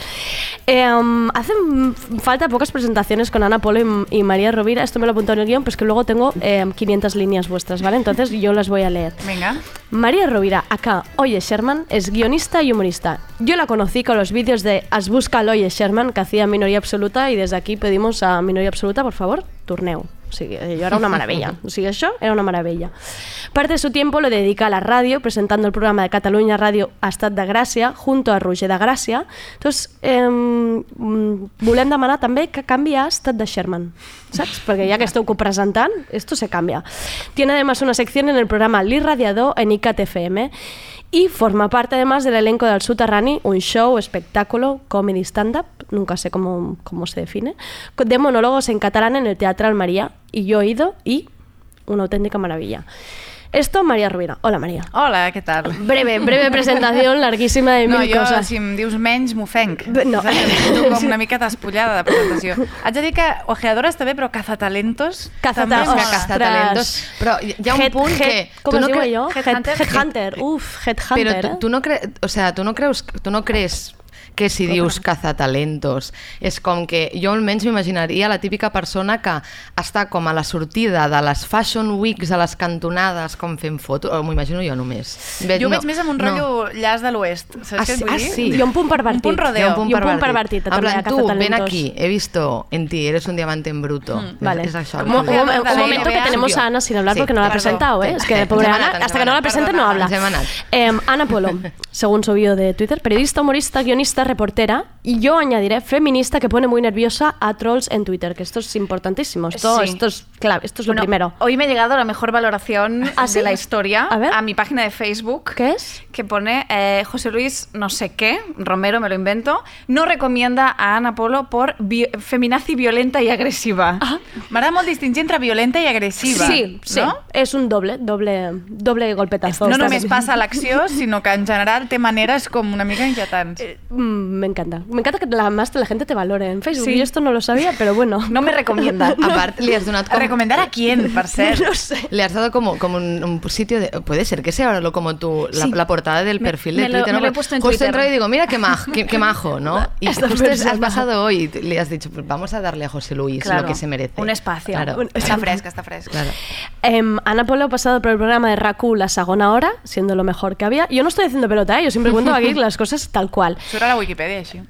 Eh, um, hacen falta pocas presentaciones con Ana Polo y, y María Rovira. Esto me lo apunto en el guion, pues que luego tengo eh, 500 líneas vuestras, ¿vale? Entonces yo las voy a leer. Venga. María Rovira, acá, Oye Sherman, es guionista y humorista. Yo la conocí con los vídeos de As busca al Oye Sherman, que hacía Minoría Absoluta, y desde aquí pedimos a Minoría Absoluta, por favor, turneu. O sigui, yo era una maravilla. O sigui, això era una maravilla. Parte de su tiempo lo dedica a la radio, presentando el programa de Cataluña Radio a Estat de Gràcia, junto a Roger de Gràcia. Entonces, eh, volem demanar també que canvi a Estat de Sherman, saps? Perquè ja que esteu copresentant, esto se cambia. Tiene además una sección en el programa L'Irradiador en ICAT-FM y forma parte además del elenco del Soterrani, un show, espectáculo, comedy stand-up, nunca sé cómo, cómo se define, de monólogos en catalán en el Teatro Almaría. Y yo he ido y una auténtica maravilla. Esto, María Rubira. Hola, María. Hola, què tal? Breve, breve presentación, larguísima de mil no, jo, cosas. si em dius menys, m'ofenc. No. És em sento com una mica despullada de presentació. Haig de dir que ojeadora està bé, però cazatalentos... Cazata- també Ostres. Cazatalentos. Però hi ha un Head- punt head- que... ¿Cómo tu no se digo cre- yo? Head- Headhunter. Uf, Headhunter. Pero ¿eh? tú, tú no crees, o sea, tú no crees, tú no crees que si dius cazatalentos és com que jo almenys m'imaginaria la típica persona que està com a la sortida de les fashion weeks a les cantonades com fent fotos, o m'ho imagino jo només. Ve- Jo no, veig més amb un no. rotllo llaç de l'oest. Saps Ah, què et sí, vull ah, dir? sí. I un punt pervertit. Un punt rodeo. Un punt I un punt pervertit. pervertit, En plan, tu, ven aquí, he visto en ti, eres un diamante en bruto. Mm, vale. Es, es això. Un, un- un- un momento que tenemos a Ana sin hablar porque no la ha presentado, ¿eh? Es que pobre Ana, hasta que no la anat, presente no habla. Eh, Ana Polo, según su bio de Twitter, periodista, humorista, guionista, reportera y yo añadiré feminista que pone muy nerviosa a trolls en Twitter, que esto es importantísimo. Esto, Sí. esto es clave, esto es lo Bueno, primero. Hoy me ha llegado la mejor valoración ¿Ah, sí? de la historia A ver. mi página de Facebook. ¿Qué es? Que pone eh, José Luis no sé qué, Romero me lo invento, no recomienda a Ana Polo por vi- feminazi violenta y agressiva. M'agrada molt distingir entre violenta i agressiva. Sí, sí. No? Es un doble, doble, doble golpetazo. No només passa a l'acció, sinó que en general té maneres com una mica inquietants. Mm, me encanta. Me encanta que la, más la gente te valore en Facebook. Sí. Yo esto no lo sabía, pero bueno. No me recomienda. A part, li has donat com... ¿Recomendar a quién, per cert? No sé. Le has dado como, como un, un sitio de... Puede ser que sea ahora como tu, la, Sí. la portada del Me- perfil me de lo- Twitter. me ¿no? lo he puesto en Justo Twitter. entrado y digo, mira qué, maj, qué, qué majo, ¿no? Y Esta justo persona. has pasado hoy y le has dicho, pues vamos a darle a José Luis Claro, lo que se merece. Un espacio. Claro. Está fresca, está fresca. Claro. Em, Ana Polo ha pasado por el programa de Raku la segunda hora, siendo lo mejor que había. Yo no estoy haciendo pelota, ¿eh? yo siempre cuento aquí las cosas tal cual. Surt a la Wikipedia, així.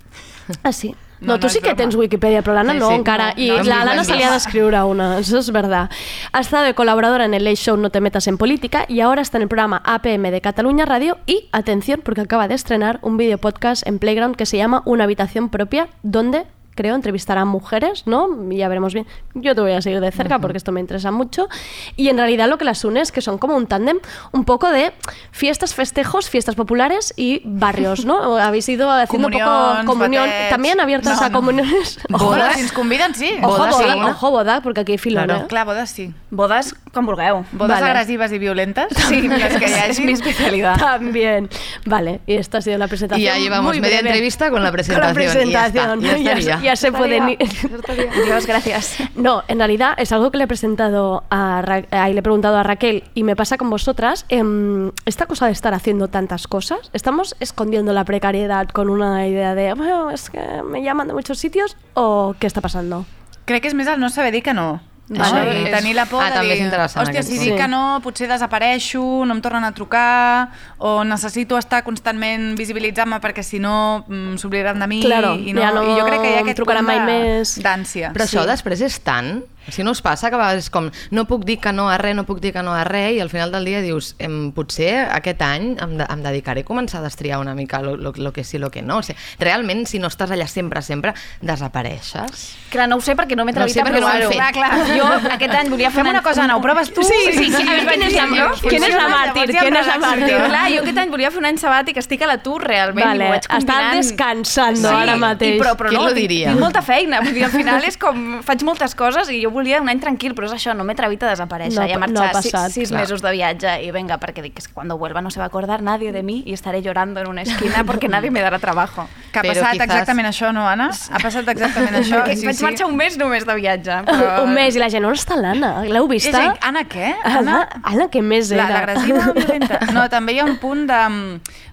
Ah, sí. No, No, tú no sí que broma. tens Wikipedia, pero Lana Sí, no, sí. encara. No, y no, la sí, Lana bueno. salía a escribir una, eso es verdad. Ha estado de colaboradora en el Late Show No te metas en política y ahora está en el programa APM de Cataluña Radio y, atención, porque acaba de estrenar un video podcast en Playground que se llama Una habitación propia, donde creo entrevistará a mujeres, ¿no? Ya veremos bien. Yo te voy a seguir de cerca porque esto me interesa mucho. Y en realidad lo que las une es que son como un tándem un poco de fiestas, festejos, fiestas populares y barrios, ¿no? Habéis ido haciendo un poco comunión, batets. también abiertas No, a no. comuniones. Bodes, si ens conviden, sí. Ojo, Bodas, boda, sí, no? ojo, boda, porque aquí hay filón, Claro. ¿eh? Clar, bodes sí. Bodes com vulgueu. Bodes Vale. agressives i violentes, sí, les que hi hagi. Es mi especialidad. También. Vale, y esta ha sido la presentación. Y ya llevamos muy media breve. entrevista con la Con presentación. la presentación. Y ya, está, ya Ya, estaría. ya se pueden ir. Dios, gracias. No, en realidad es algo que le he presentado a Ra- eh, le he preguntado a Raquel y me pasa con vosotras. em, esta cosa de estar haciendo tantas cosas, ¿estamos escondiendo la precariedad con una idea de, bueno, es que me llaman de muchos sitios o qué está pasando? Crec que és més el no saber dir que no. No? Sí. I tenir la por Ah, de també dir, hòstia, si dic Sí. que no, potser desapareixo, no em tornen a trucar, o necessito estar constantment visibilitzant-me perquè si no mm, s'oblidaran de mi. Claro, i, no, ja no I jo crec que hi ha aquest punt mai de- més. d'ànsia. Però això després és tant... Si no us passa que a vegades és com no puc dir que no a res, no puc dir que no a res i al final del dia dius em, potser aquest any em, de, em dedicaré a començar a destriar una mica lo, lo, lo que sí, lo que no. O sigui, realment, si no estàs allà sempre, sempre, desapareixes. Clar, no ho sé perquè no m'he No atrevit sé a no ho hem provar-ho. fet. Clar, clar. Jo aquest any volia fer una cosa, ho proves tu? Sí, sí, Sí, sí. sí, A sí, ¿quién es sí, la, sí. ¿Quién es la màrtir? ¿Quién es la màrtir? Clar, jo aquest any volia fer un any sabàtic, estic a l'atur realment Vale, i estàs combinant. descansando ara mateix. I, però, però no, tinc- diria? Tinc molta feina, vull dir, al final és com faig moltes coses i jo volia un any tranquil, però és això, no m'he atrevit a desaparèixer No i a pa- no marxar ha sis, passat, sis clar. mesos de viatge i venga, perquè dic que es que cuando vuelva no se va a acordar nadie de mí y estaré llorando en una esquina porque nadie me dará trabajo. Que ha Però passat quizás- exactament això, no, Anna? Ha passat exactament això. Que vaig marxar un mes només de viatge. Però... Un mes i la gent, on està l'Anna? L'heu vista? a dir, Anna, què? Anna, Anna, què més La- era? L'agressiva violenta? No, també hi ha un punt de,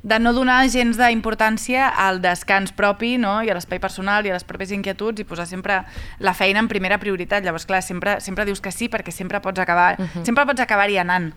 de no donar gens d'importància al descans propi no? i a l'espai personal i a les pròpies inquietuds i posar sempre la feina en primera prioritat. Llavors, clar, sempre, sempre dius que sí perquè sempre pots acabar, sempre pots acabar-hi anant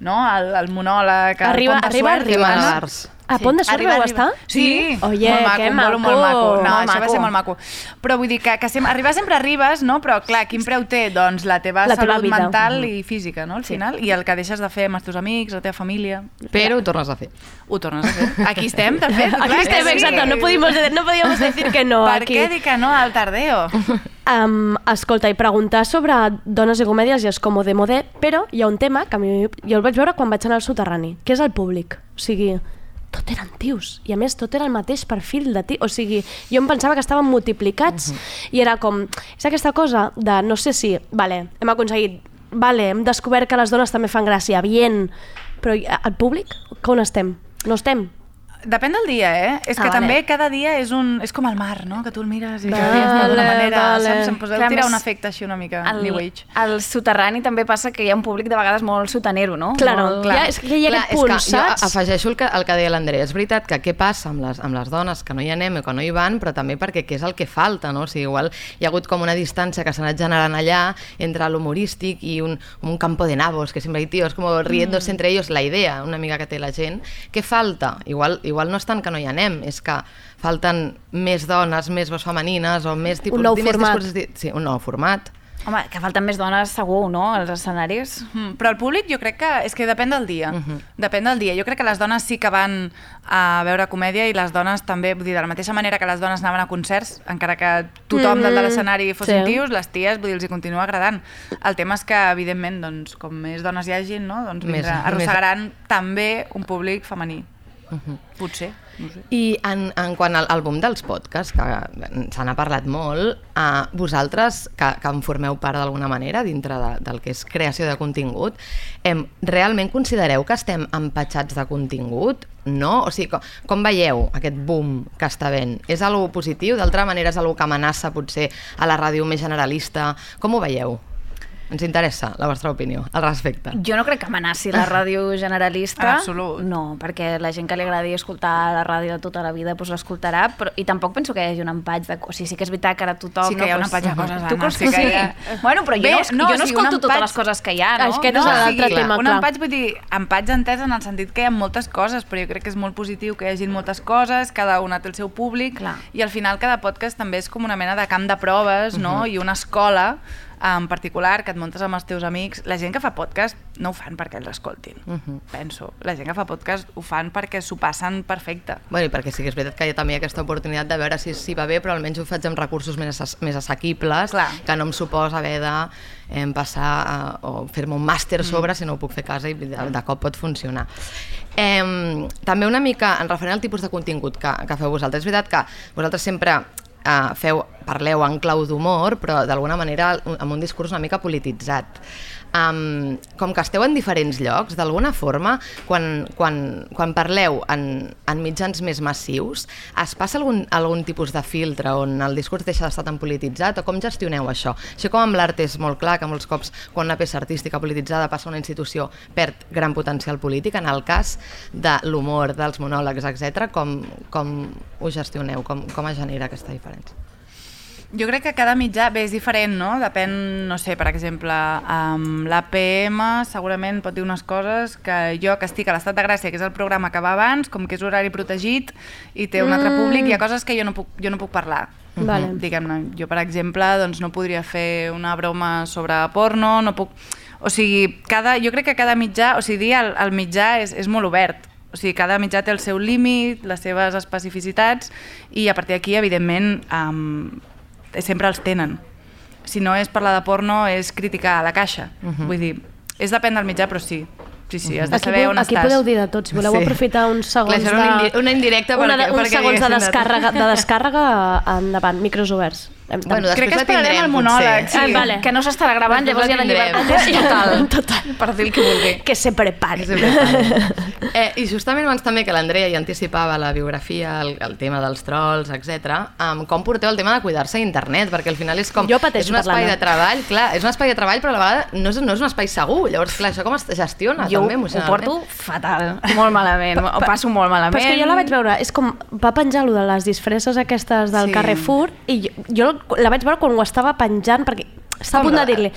no? el, el monòleg, el Arriba- de arriba, suert, arriba, no? no? A Pont de Arriba, vau estar? Sí, Oye, molt maco, que maco. molt maco. No, Molt això va maco. ser molt maco. Però vull dir que, que sem arribar sempre arribes, no? però clar, quin preu té? Doncs la teva La teva salut vida. mental Mhm. i física, no? Al final, i el que deixes de fer amb els teus amics, la teva família. Però ho tornes a fer. Ho tornes a fer. Aquí estem, de fet. Aquí clar estem, sí. exacte, no podíamos, no podíamos decir que no Per aquí. què dir que no al tardeo? Um, escolta, i preguntar sobre dones i comèdies ja és com de modé, però hi ha un tema que a mi, jo el vaig veure quan vaig anar al soterrani, que és el públic. O sigui, tot eren tios, i a més tot era el mateix perfil de tios. O sigui, jo em pensava que estaven multiplicats, i era com, és aquesta cosa de, no sé si, vale, hem aconseguit, vale, hem descobert que les dones també fan gràcia, bien, però el públic, com estem? No estem? Depèn del dia, eh? És Ah, que vale. també cada dia és un és com el mar, no? Que tu el mires i cada Vale, dia és d'alguna manera, vale. saps? Em Clar, tirar un efecte així una mica Al, new age. al soterrani també passa que hi ha un públic de vegades molt sotanero, no? Claro, molt, ja és que hi ha Clar, aquest punt, és que jo saps? afegeixo el que, el que deia l'Andrea. És veritat que què passa amb les, amb les dones que no hi anem o que no hi van, però també perquè què és el que falta, no? O sigui, igual hi ha hagut com una distància que s'ha anat generant allà entre l'humorístic i un, un campo de nabos, que sempre hay tíos como riéndose Mm. entre ellos, la idea, una mica que té la gent. Què falta? Igual, igual no és tant que no hi anem, és que falten més dones, més veus femenines o més tipus... nou més format. discursos di- Sí, un nou format. Home, que falten més dones segur, no?, als escenaris. Mm, però el públic jo crec que és que depèn del dia. Mhm. Depèn del dia. Jo crec que les dones sí que van a veure comèdia i les dones també, vull dir, de la mateixa manera que les dones anaven a concerts, encara que tothom mm -hmm. de l'escenari fossin Sí. tios, les ties, vull dir, els hi continua agradant. El tema és que, evidentment, doncs, com més dones hi hagin, no? doncs Més- vindrà, més- arrossegaran també un públic femení. Mhm. Potser, no sé. I en, en quant al, al boom dels podcasts, que se n'ha parlat molt, uh, vosaltres, que, que en formeu part d'alguna manera dintre de, del que és creació de contingut, em, realment considereu que estem empatxats de contingut? No? O sigui, com, com veieu aquest boom que està havent? És algo positiu? D'altra manera és algo que amenaça potser a la ràdio més generalista? Com ho veieu? Ens interessa la vostra opinió al respecte. Jo no crec que amenaci la ràdio generalista. En absolut. No, perquè la gent que li agradi escoltar la ràdio de tota la vida doncs l'escoltarà, però i tampoc penso que hi hagi un empatx de... O sigui, sí que és veritat que ara tothom... Sí que hi ha no, un empatx de coses, Tu Anna, creus sí que que sí? ha- Bueno, però jo Bé, no, es- no, jo no un escolto totes empatx- les coses que hi ha, no? Aquest és no, l'altre o sigui, tema, un clar. empatx, vull dir, empatx entès en el sentit que hi ha moltes coses, però jo crec que és molt positiu que hi hagi moltes coses, cada una té el seu públic, Clar. i al final cada podcast també és com una mena de camp de proves, no? Mhm. I una escola en particular que et muntes amb els teus amics. La gent que fa podcast no ho fan perquè els escoltin, Mhm. penso. La gent que fa podcast ho fan perquè s'ho passen perfecte. Bueno, i perquè sí que és veritat que hi ha també aquesta oportunitat de veure si, si va bé, però almenys ho faig amb recursos més, més assequibles, Clar. que no em suposa haver de em, passar a, o fer-me un màster sobre, si no ho puc fer a casa i de, de cop pot funcionar. Em, també una mica en referent al tipus de contingut que, que feu vosaltres. És veritat que vosaltres sempre eh, feu, parleu en clau d'humor, però d'alguna manera amb un discurs una mica polititzat. Um, com que esteu en diferents llocs, d'alguna forma, quan, quan, quan parleu en, en mitjans més massius, es passa algun, algun tipus de filtre on el discurs deixa d'estar tan polititzat o com gestioneu això? Això com amb l'art és molt clar que molts cops quan una peça artística polititzada passa a una institució perd gran potencial polític, en el cas de l'humor, dels monòlegs, etc, com, com ho gestioneu? Com, com es genera aquesta diferència? Jo crec que cada mitjà, bé, és diferent, no? Depèn, no sé, per exemple, amb l'APM segurament pot dir unes coses que jo, que estic a l'Estat de Gràcia, que és el programa que va abans, com que és horari protegit i té un altre Mm. públic, hi ha coses que jo no puc, jo no puc parlar. Vale. Diguem-ne, jo, per exemple, doncs no podria fer una broma sobre porno, no puc... O sigui, cada, jo crec que cada mitjà, o sigui, dir el, el mitjà és, és molt obert. O sigui, cada mitjà té el seu límit, les seves especificitats, i a partir d'aquí, evidentment, um, sempre els tenen. Si no és parlar de porno, és criticar a la caixa. Mhm. Vull dir, és depèn del mitjà, però sí. Sí, sí, has de Aquí, saber on aquí estàs. podeu dir de tot, si voleu Sí. aprofitar uns segons Clar, una indi- una indirecta una de, perquè- uns perquè segons de de descàrrega, de descàrrega endavant, micros oberts. Bueno, després que esperarem tindrem, el monòleg, sí. Ah, vale. Que no s'estarà gravant, Després llavors hi ha la llibertat és total. Total. Per dir el que vulgui. que se prepare. Eh, I justament abans també que l'Andrea ja anticipava la biografia, el, el tema dels trolls, etc. Um, com porteu el tema de cuidar-se a internet? Perquè al final és com... Jo pateixo és un espai de treball, clar, és un espai de treball, però a la vegada no és, no és un espai segur. Llavors, clar, això com es gestiona Jo també ho emocionalment? porto fatal, molt malament, ho passo molt malament. Però és que jo la vaig veure, és com, va penjar lo de les disfresses aquestes del Sí. sí. Carrefour i jo, jo la vaig veure quan ho estava penjant perquè estava a punt de dir-li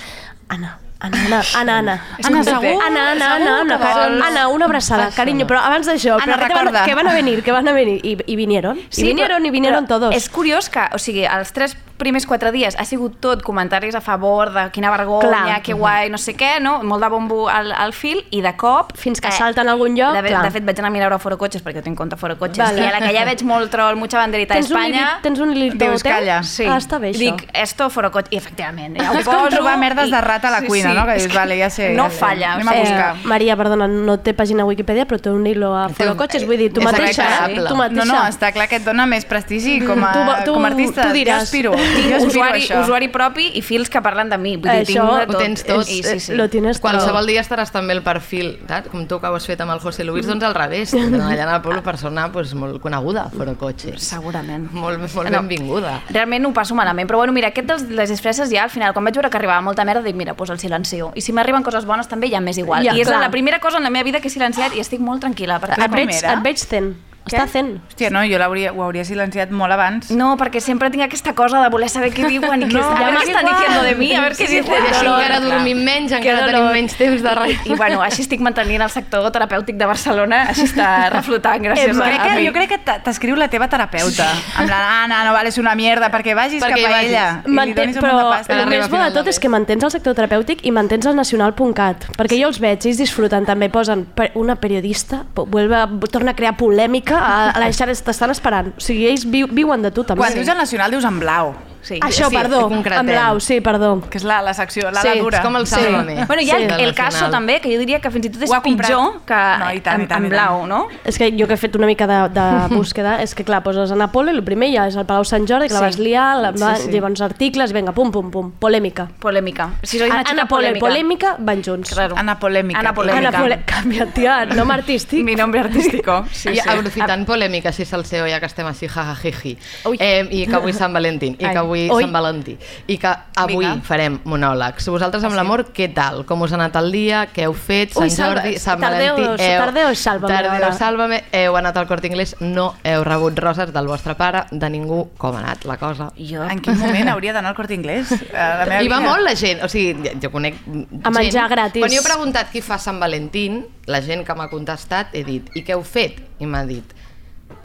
Anna, Anna, Anna, Anna, Anna, Anna, segur? Anna, Anna, Anna, Anna, vols? Anna, una abraçada, no. però abans d'això, Anna, però que van, recorda. que van a venir, que van a venir, i, i vinieron, i vinieron, i vinieron todos. És curiós que, o sigui, els tres primers quatre dies ha sigut tot comentaris a favor de quina vergonya, Clar. que guai, no sé què, no? molt de bombo al, al fil, i de cop... eh, Fins que salten a algun lloc, de, clar. de fet, vaig anar a mirar a Foro Cotxes, perquè tinc compte a Foro Cotxes, Vale. i a la que ja veig molt troll, mucha banderita d'Espanya... tens un Dius, teu? calla. Sí. Ah, està bé, això. Dic, esto Foro Cotxes, i efectivament, ja ho És com poso trobar merdes i- de rata a la cuina, no? Que dius, vale, ja sé, No ja falla. Anem a buscar. Eh, Maria, perdona, no té pàgina a Wikipedia, però té un hilo a Foro Cotxes, vull dir, tu mateixa, eh? tu mateixa. No, no, està clar que et dona més prestigi com a, Tu- tu- com a artista. tu diràs. Jo aspiro, jo usuari, això. usuari propi i fils que parlen de mi. Vull dir, Això tinc de Ho tot. tens tot, I, sí, sí. lo tienes todo. Qualsevol dia estaràs també el perfil, saps? com tu que ho has fet amb el José Luis, doncs al revés, allà al poble persona pues, molt coneguda, fora cotxes. Segurament. Molt, molt No. benvinguda. Realment ho passo malament, però bueno, mira, aquest dels, les disfresses ja al final, quan vaig veure que arribava molta merda, dic, mira, pues el silencio. I si m'arriben coses bones també ja m'és igual. Ja, I és clar. la primera cosa en la meva vida que he silenciat i estic molt tranquil·la. Perquè Et veig, primera. et veig ten. Està fent. Hòstia, no, jo l'hauria- ho hauria silenciat molt abans. No, perquè sempre tinc aquesta cosa de voler saber què diuen i què, No, a ja què estan m'igual. diciendo de mi, a ver què Sí, dicen. sí, així dolor, encara clar. dormim menys, Que encara tenim dolor. menys temps de res. I bueno, així estic mantenint el sector terapèutic de Barcelona, així està reflotant gràcies jo a, crec a que, mi. jo crec que t'escriu la teva terapeuta. En plan, Anna, no vales una mierda, perquè vagis Perquè cap a vagis. ella. I li Mantén, donis un però el més bo de tot és que mantens el sector terapèutic i mantens el nacional.cat, perquè jo els veig, ells disfruten també, posen una periodista, vuelve a, torna a crear polèmica, a, a la xarxa t'estan esperant, o sigui, ells viu, viuen de tu també. Quan dius el nacional dius en blau. Sí. Això, perdó, en blau, sí, perdó. Que és la, la secció, la, Sí, la dura. és com el sí. Sálvame. Bueno, hi ha Sí. el, el caso també, que jo diria que fins i tot és pitjor que No, i tant, en, i tant, en i tant. blau, no? És que jo que he fet una mica de, de búsqueda, és que clar, poses a Napoli, el primer ja és el Palau Sant Jordi, que la Sí. vas liar, la, Sí, sí. llavors articles, vinga, pum, pum, pum, polèmica. Polèmica. Si sois una Ana polèmica. polèmica van junts. Claro. Ana Polèmica. Ana Polèmica. Ana Pole, canvia, tia, nom artístic. Mi nombre artístico. Sí, I sí. aprofitant polèmica, així salseo, ja que estem així, jajajiji, eh, i que avui és Sant Valentín, i que avui Ui. Sant Valentí, i que avui Vinga. farem monòlegs. Vosaltres amb l'amor, què tal? Com us ha anat el dia? Què heu fet? Sant Ui, salva- Jordi, Sant tardeu- Valentí... tardeu, sàlvame, Tardeu, ara. sàlvame. Heu anat al Corte Inglés, no heu rebut roses del vostre pare, de ningú. Com ha anat la cosa? Jo. En quin moment hauria d'anar al Corte Inglés? A la meva I va vida. molt la gent, o sigui, jo conec A menjar gent. gratis. Quan jo he preguntat qui fa Sant Valentín, la gent que m'ha contestat, he dit, i què heu fet? I m'ha dit,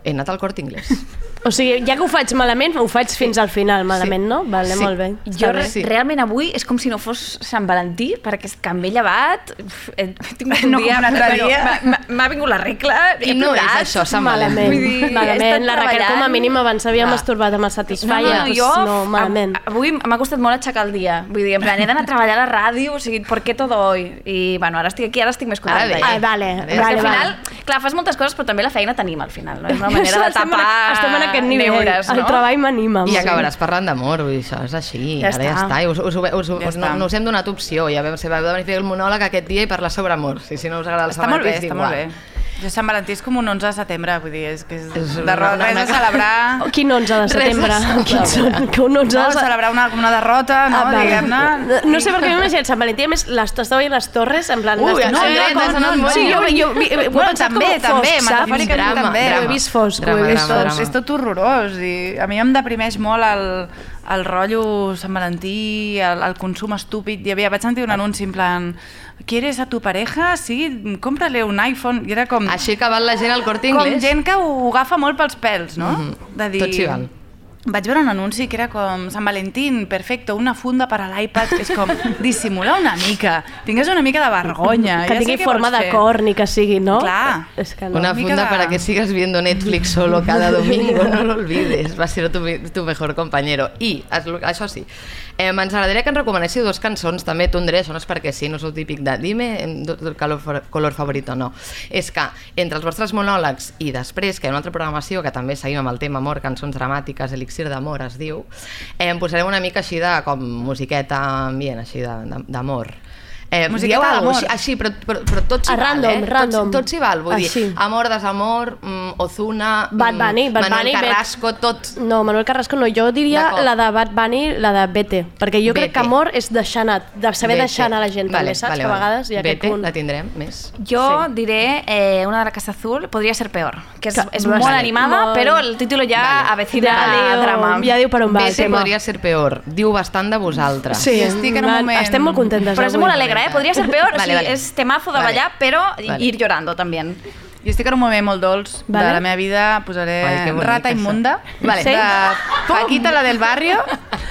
he anat al Corte Inglés. O sigui, ja que ho faig malament, ho faig fins al final malament, no? Vale, Sí. molt bé. Jo re sí. realment avui és com si no fos Sant Valentí, perquè és que m'he llevat, he tingut un No dia... un altre dia. m'ha- vingut la regla, he I no és plorat. això, Sant Malament, Vull dir, malament. La Raquel com a mínim abans s'havia Clar. masturbat amb el No, Satisfyer. no, no, doncs jo no, malament. av- avui m'ha costat molt aixecar el dia. Vull dir, en plan, he d'anar a treballar a la ràdio, o sigui, ¿por qué todo hoy? I, bueno, ara estic aquí, ara estic més contenta. Ara bé. Ah, vale, És que vale, al final, vale. Clar, fas moltes coses, però també la feina t'anima al final, no? És una manera de Estem en- tapar Estem en aquest nivell. neures, El no? treball m'anima. I acabaràs parlant d'amor, vull dir, això és així, Ja ara ja està. està. I us, us, us, us, Ja us, no, està. no us hem donat opció, ja vam, se va venir a fer el monòleg aquest dia i parlar sobre amor. Si, si no us agrada el Està molt bé, està molt bé. Jo Sant Valentí és com un 11 de setembre, vull dir, és que és, És de una- res una- a celebrar... Oh, Quin 11 de Res a setembre? celebrar. Quins són? Que un 11 No, de setembre... celebrar una, una derrota, no, Ah, vale. diguem-ne. No sé per què m'he imaginat Sant Valentí, a més, les, estava veient les torres, en plan... Ui, les, no, no, no, no, no, no, sí, jo, no. jo, ho he Bueno, també, també, metafòricament Drama, també. Ho he vist fosc, Drama, ho he vist drama, fosc. drama. És tot horrorós i a mi em deprimeix molt el, el rotllo Sant Valentí, el, el consum estúpid. Hi havia, vaig sentir un anunci en plan ¿Quieres a tu pareja? Sí, cómprale un iPhone. I era com... Així que va la gent al Corte com Inglés. gent que ho agafa molt pels pèls, no? Mhm. De dir... Tot s'hi val. Vaig veure un anunci que era com Sant Valentín, perfecto, una funda per a l'iPad, és com dissimular una mica, tingues una mica de vergonya. Que ja tingui forma de cor ni que sigui, no? Clar. És que no. Una funda de- para que sigas viendo Netflix solo cada domingo, no lo olvides, va a ser tu, tu mejor compañero. I, això sí, eh, ens agradaria que ens recomanéssiu dues cançons, també tu Andrea, això no és perquè sí, no és el típic de dime tu color, color favorit o no. És que entre els vostres monòlegs i després, que hi ha una altra programació que també seguim amb el tema amor, cançons dramàtiques, elixir d'amor es diu, eh, em posarem una mica així de com musiqueta ambient, així d'amor. Eh, Musiqueta d'amor. així, així, però, però, però tot s'hi Ah, val, random, eh? random. Tot, tot s'hi val, vull Així. dir, amor, desamor, mm, Ozuna, Bad mm, Bunny, Bad Manuel Bunny, Bet- Carrasco, tot... No, Manuel Carrasco no, jo diria la de Bad Bunny, la de Vete, perquè jo crec Vete. que amor és deixar anar, de saber Vete. deixar anar la gent, Vale, també, saps? vale, que a vegades hi ha aquest Vete, punt. la tindrem més. Jo Sí. diré eh, una de la Casa Azul, podria ser peor, que és, Que- és vale. molt animada, Molt. però el títol ja Vale. avecina Ja diu- drama. ja diu per on va el Vete tema. podria ser peor, diu bastant de vosaltres. Sí, estic en un moment- estem molt contentes Però és molt alegre, eh? Podria ser peor, Vale, o sigui, vale. és temazo de Vale. ballar, però Vale. ir llorando també. Jo estic en un moment molt dolç Vale. de la meva vida, posaré Ai, Rata. Immunda, Vale. de Paquita, la del barrio.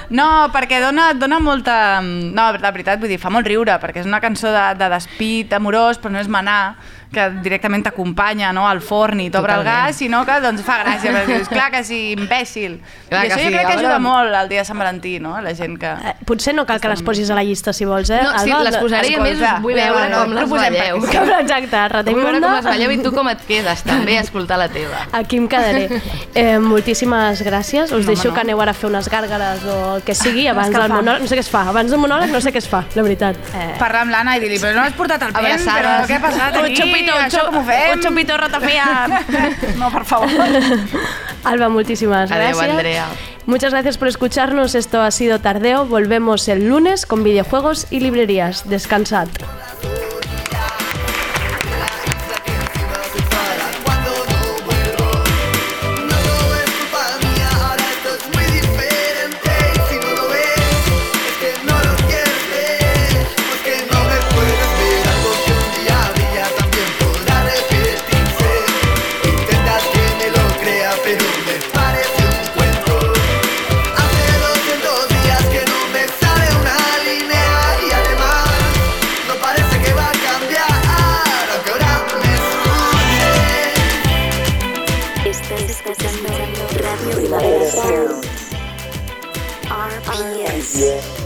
No, perquè dona, dona molta... No, la veritat, vull dir, fa molt riure, perquè és una cançó de, de despit amorós, però no és manar, que directament t'acompanya no, al forn i t'obre el gas, sinó que doncs, fa gràcia, perquè dius, clar que sí, imbècil. Clar I que això sí, jo crec a que ajuda molt el dia de Sant Valentí, no? La gent que... Eh, Potser no cal que les posis a la llista, si vols, eh? No, sí, Alba, les posaré a més vull veure bueno, com les balleu. perquè Exacte, Rata Vull veure com Immunda. es balleu i tu com et quedes també a escoltar la teva. Aquí em quedaré. Eh, moltíssimes gràcies. Us No, deixo no. que aneu ara a fer unes gàrgares o el que sigui abans del monòleg. No sé què es fa. Abans del monòleg no sé què es fa, la veritat. Eh, Parlar amb l'Anna i dir-li, però no has portat el pen, però què ha passat aquí? Xupito, un xupito ratafia. No, por favor. Alba, muchísimas Adeu, gracias. Andrea. Muchas gracias por escucharnos. Esto ha sido Tardeo. Volvemos el lunes con videojuegos y librerías. Descansad. Yeah.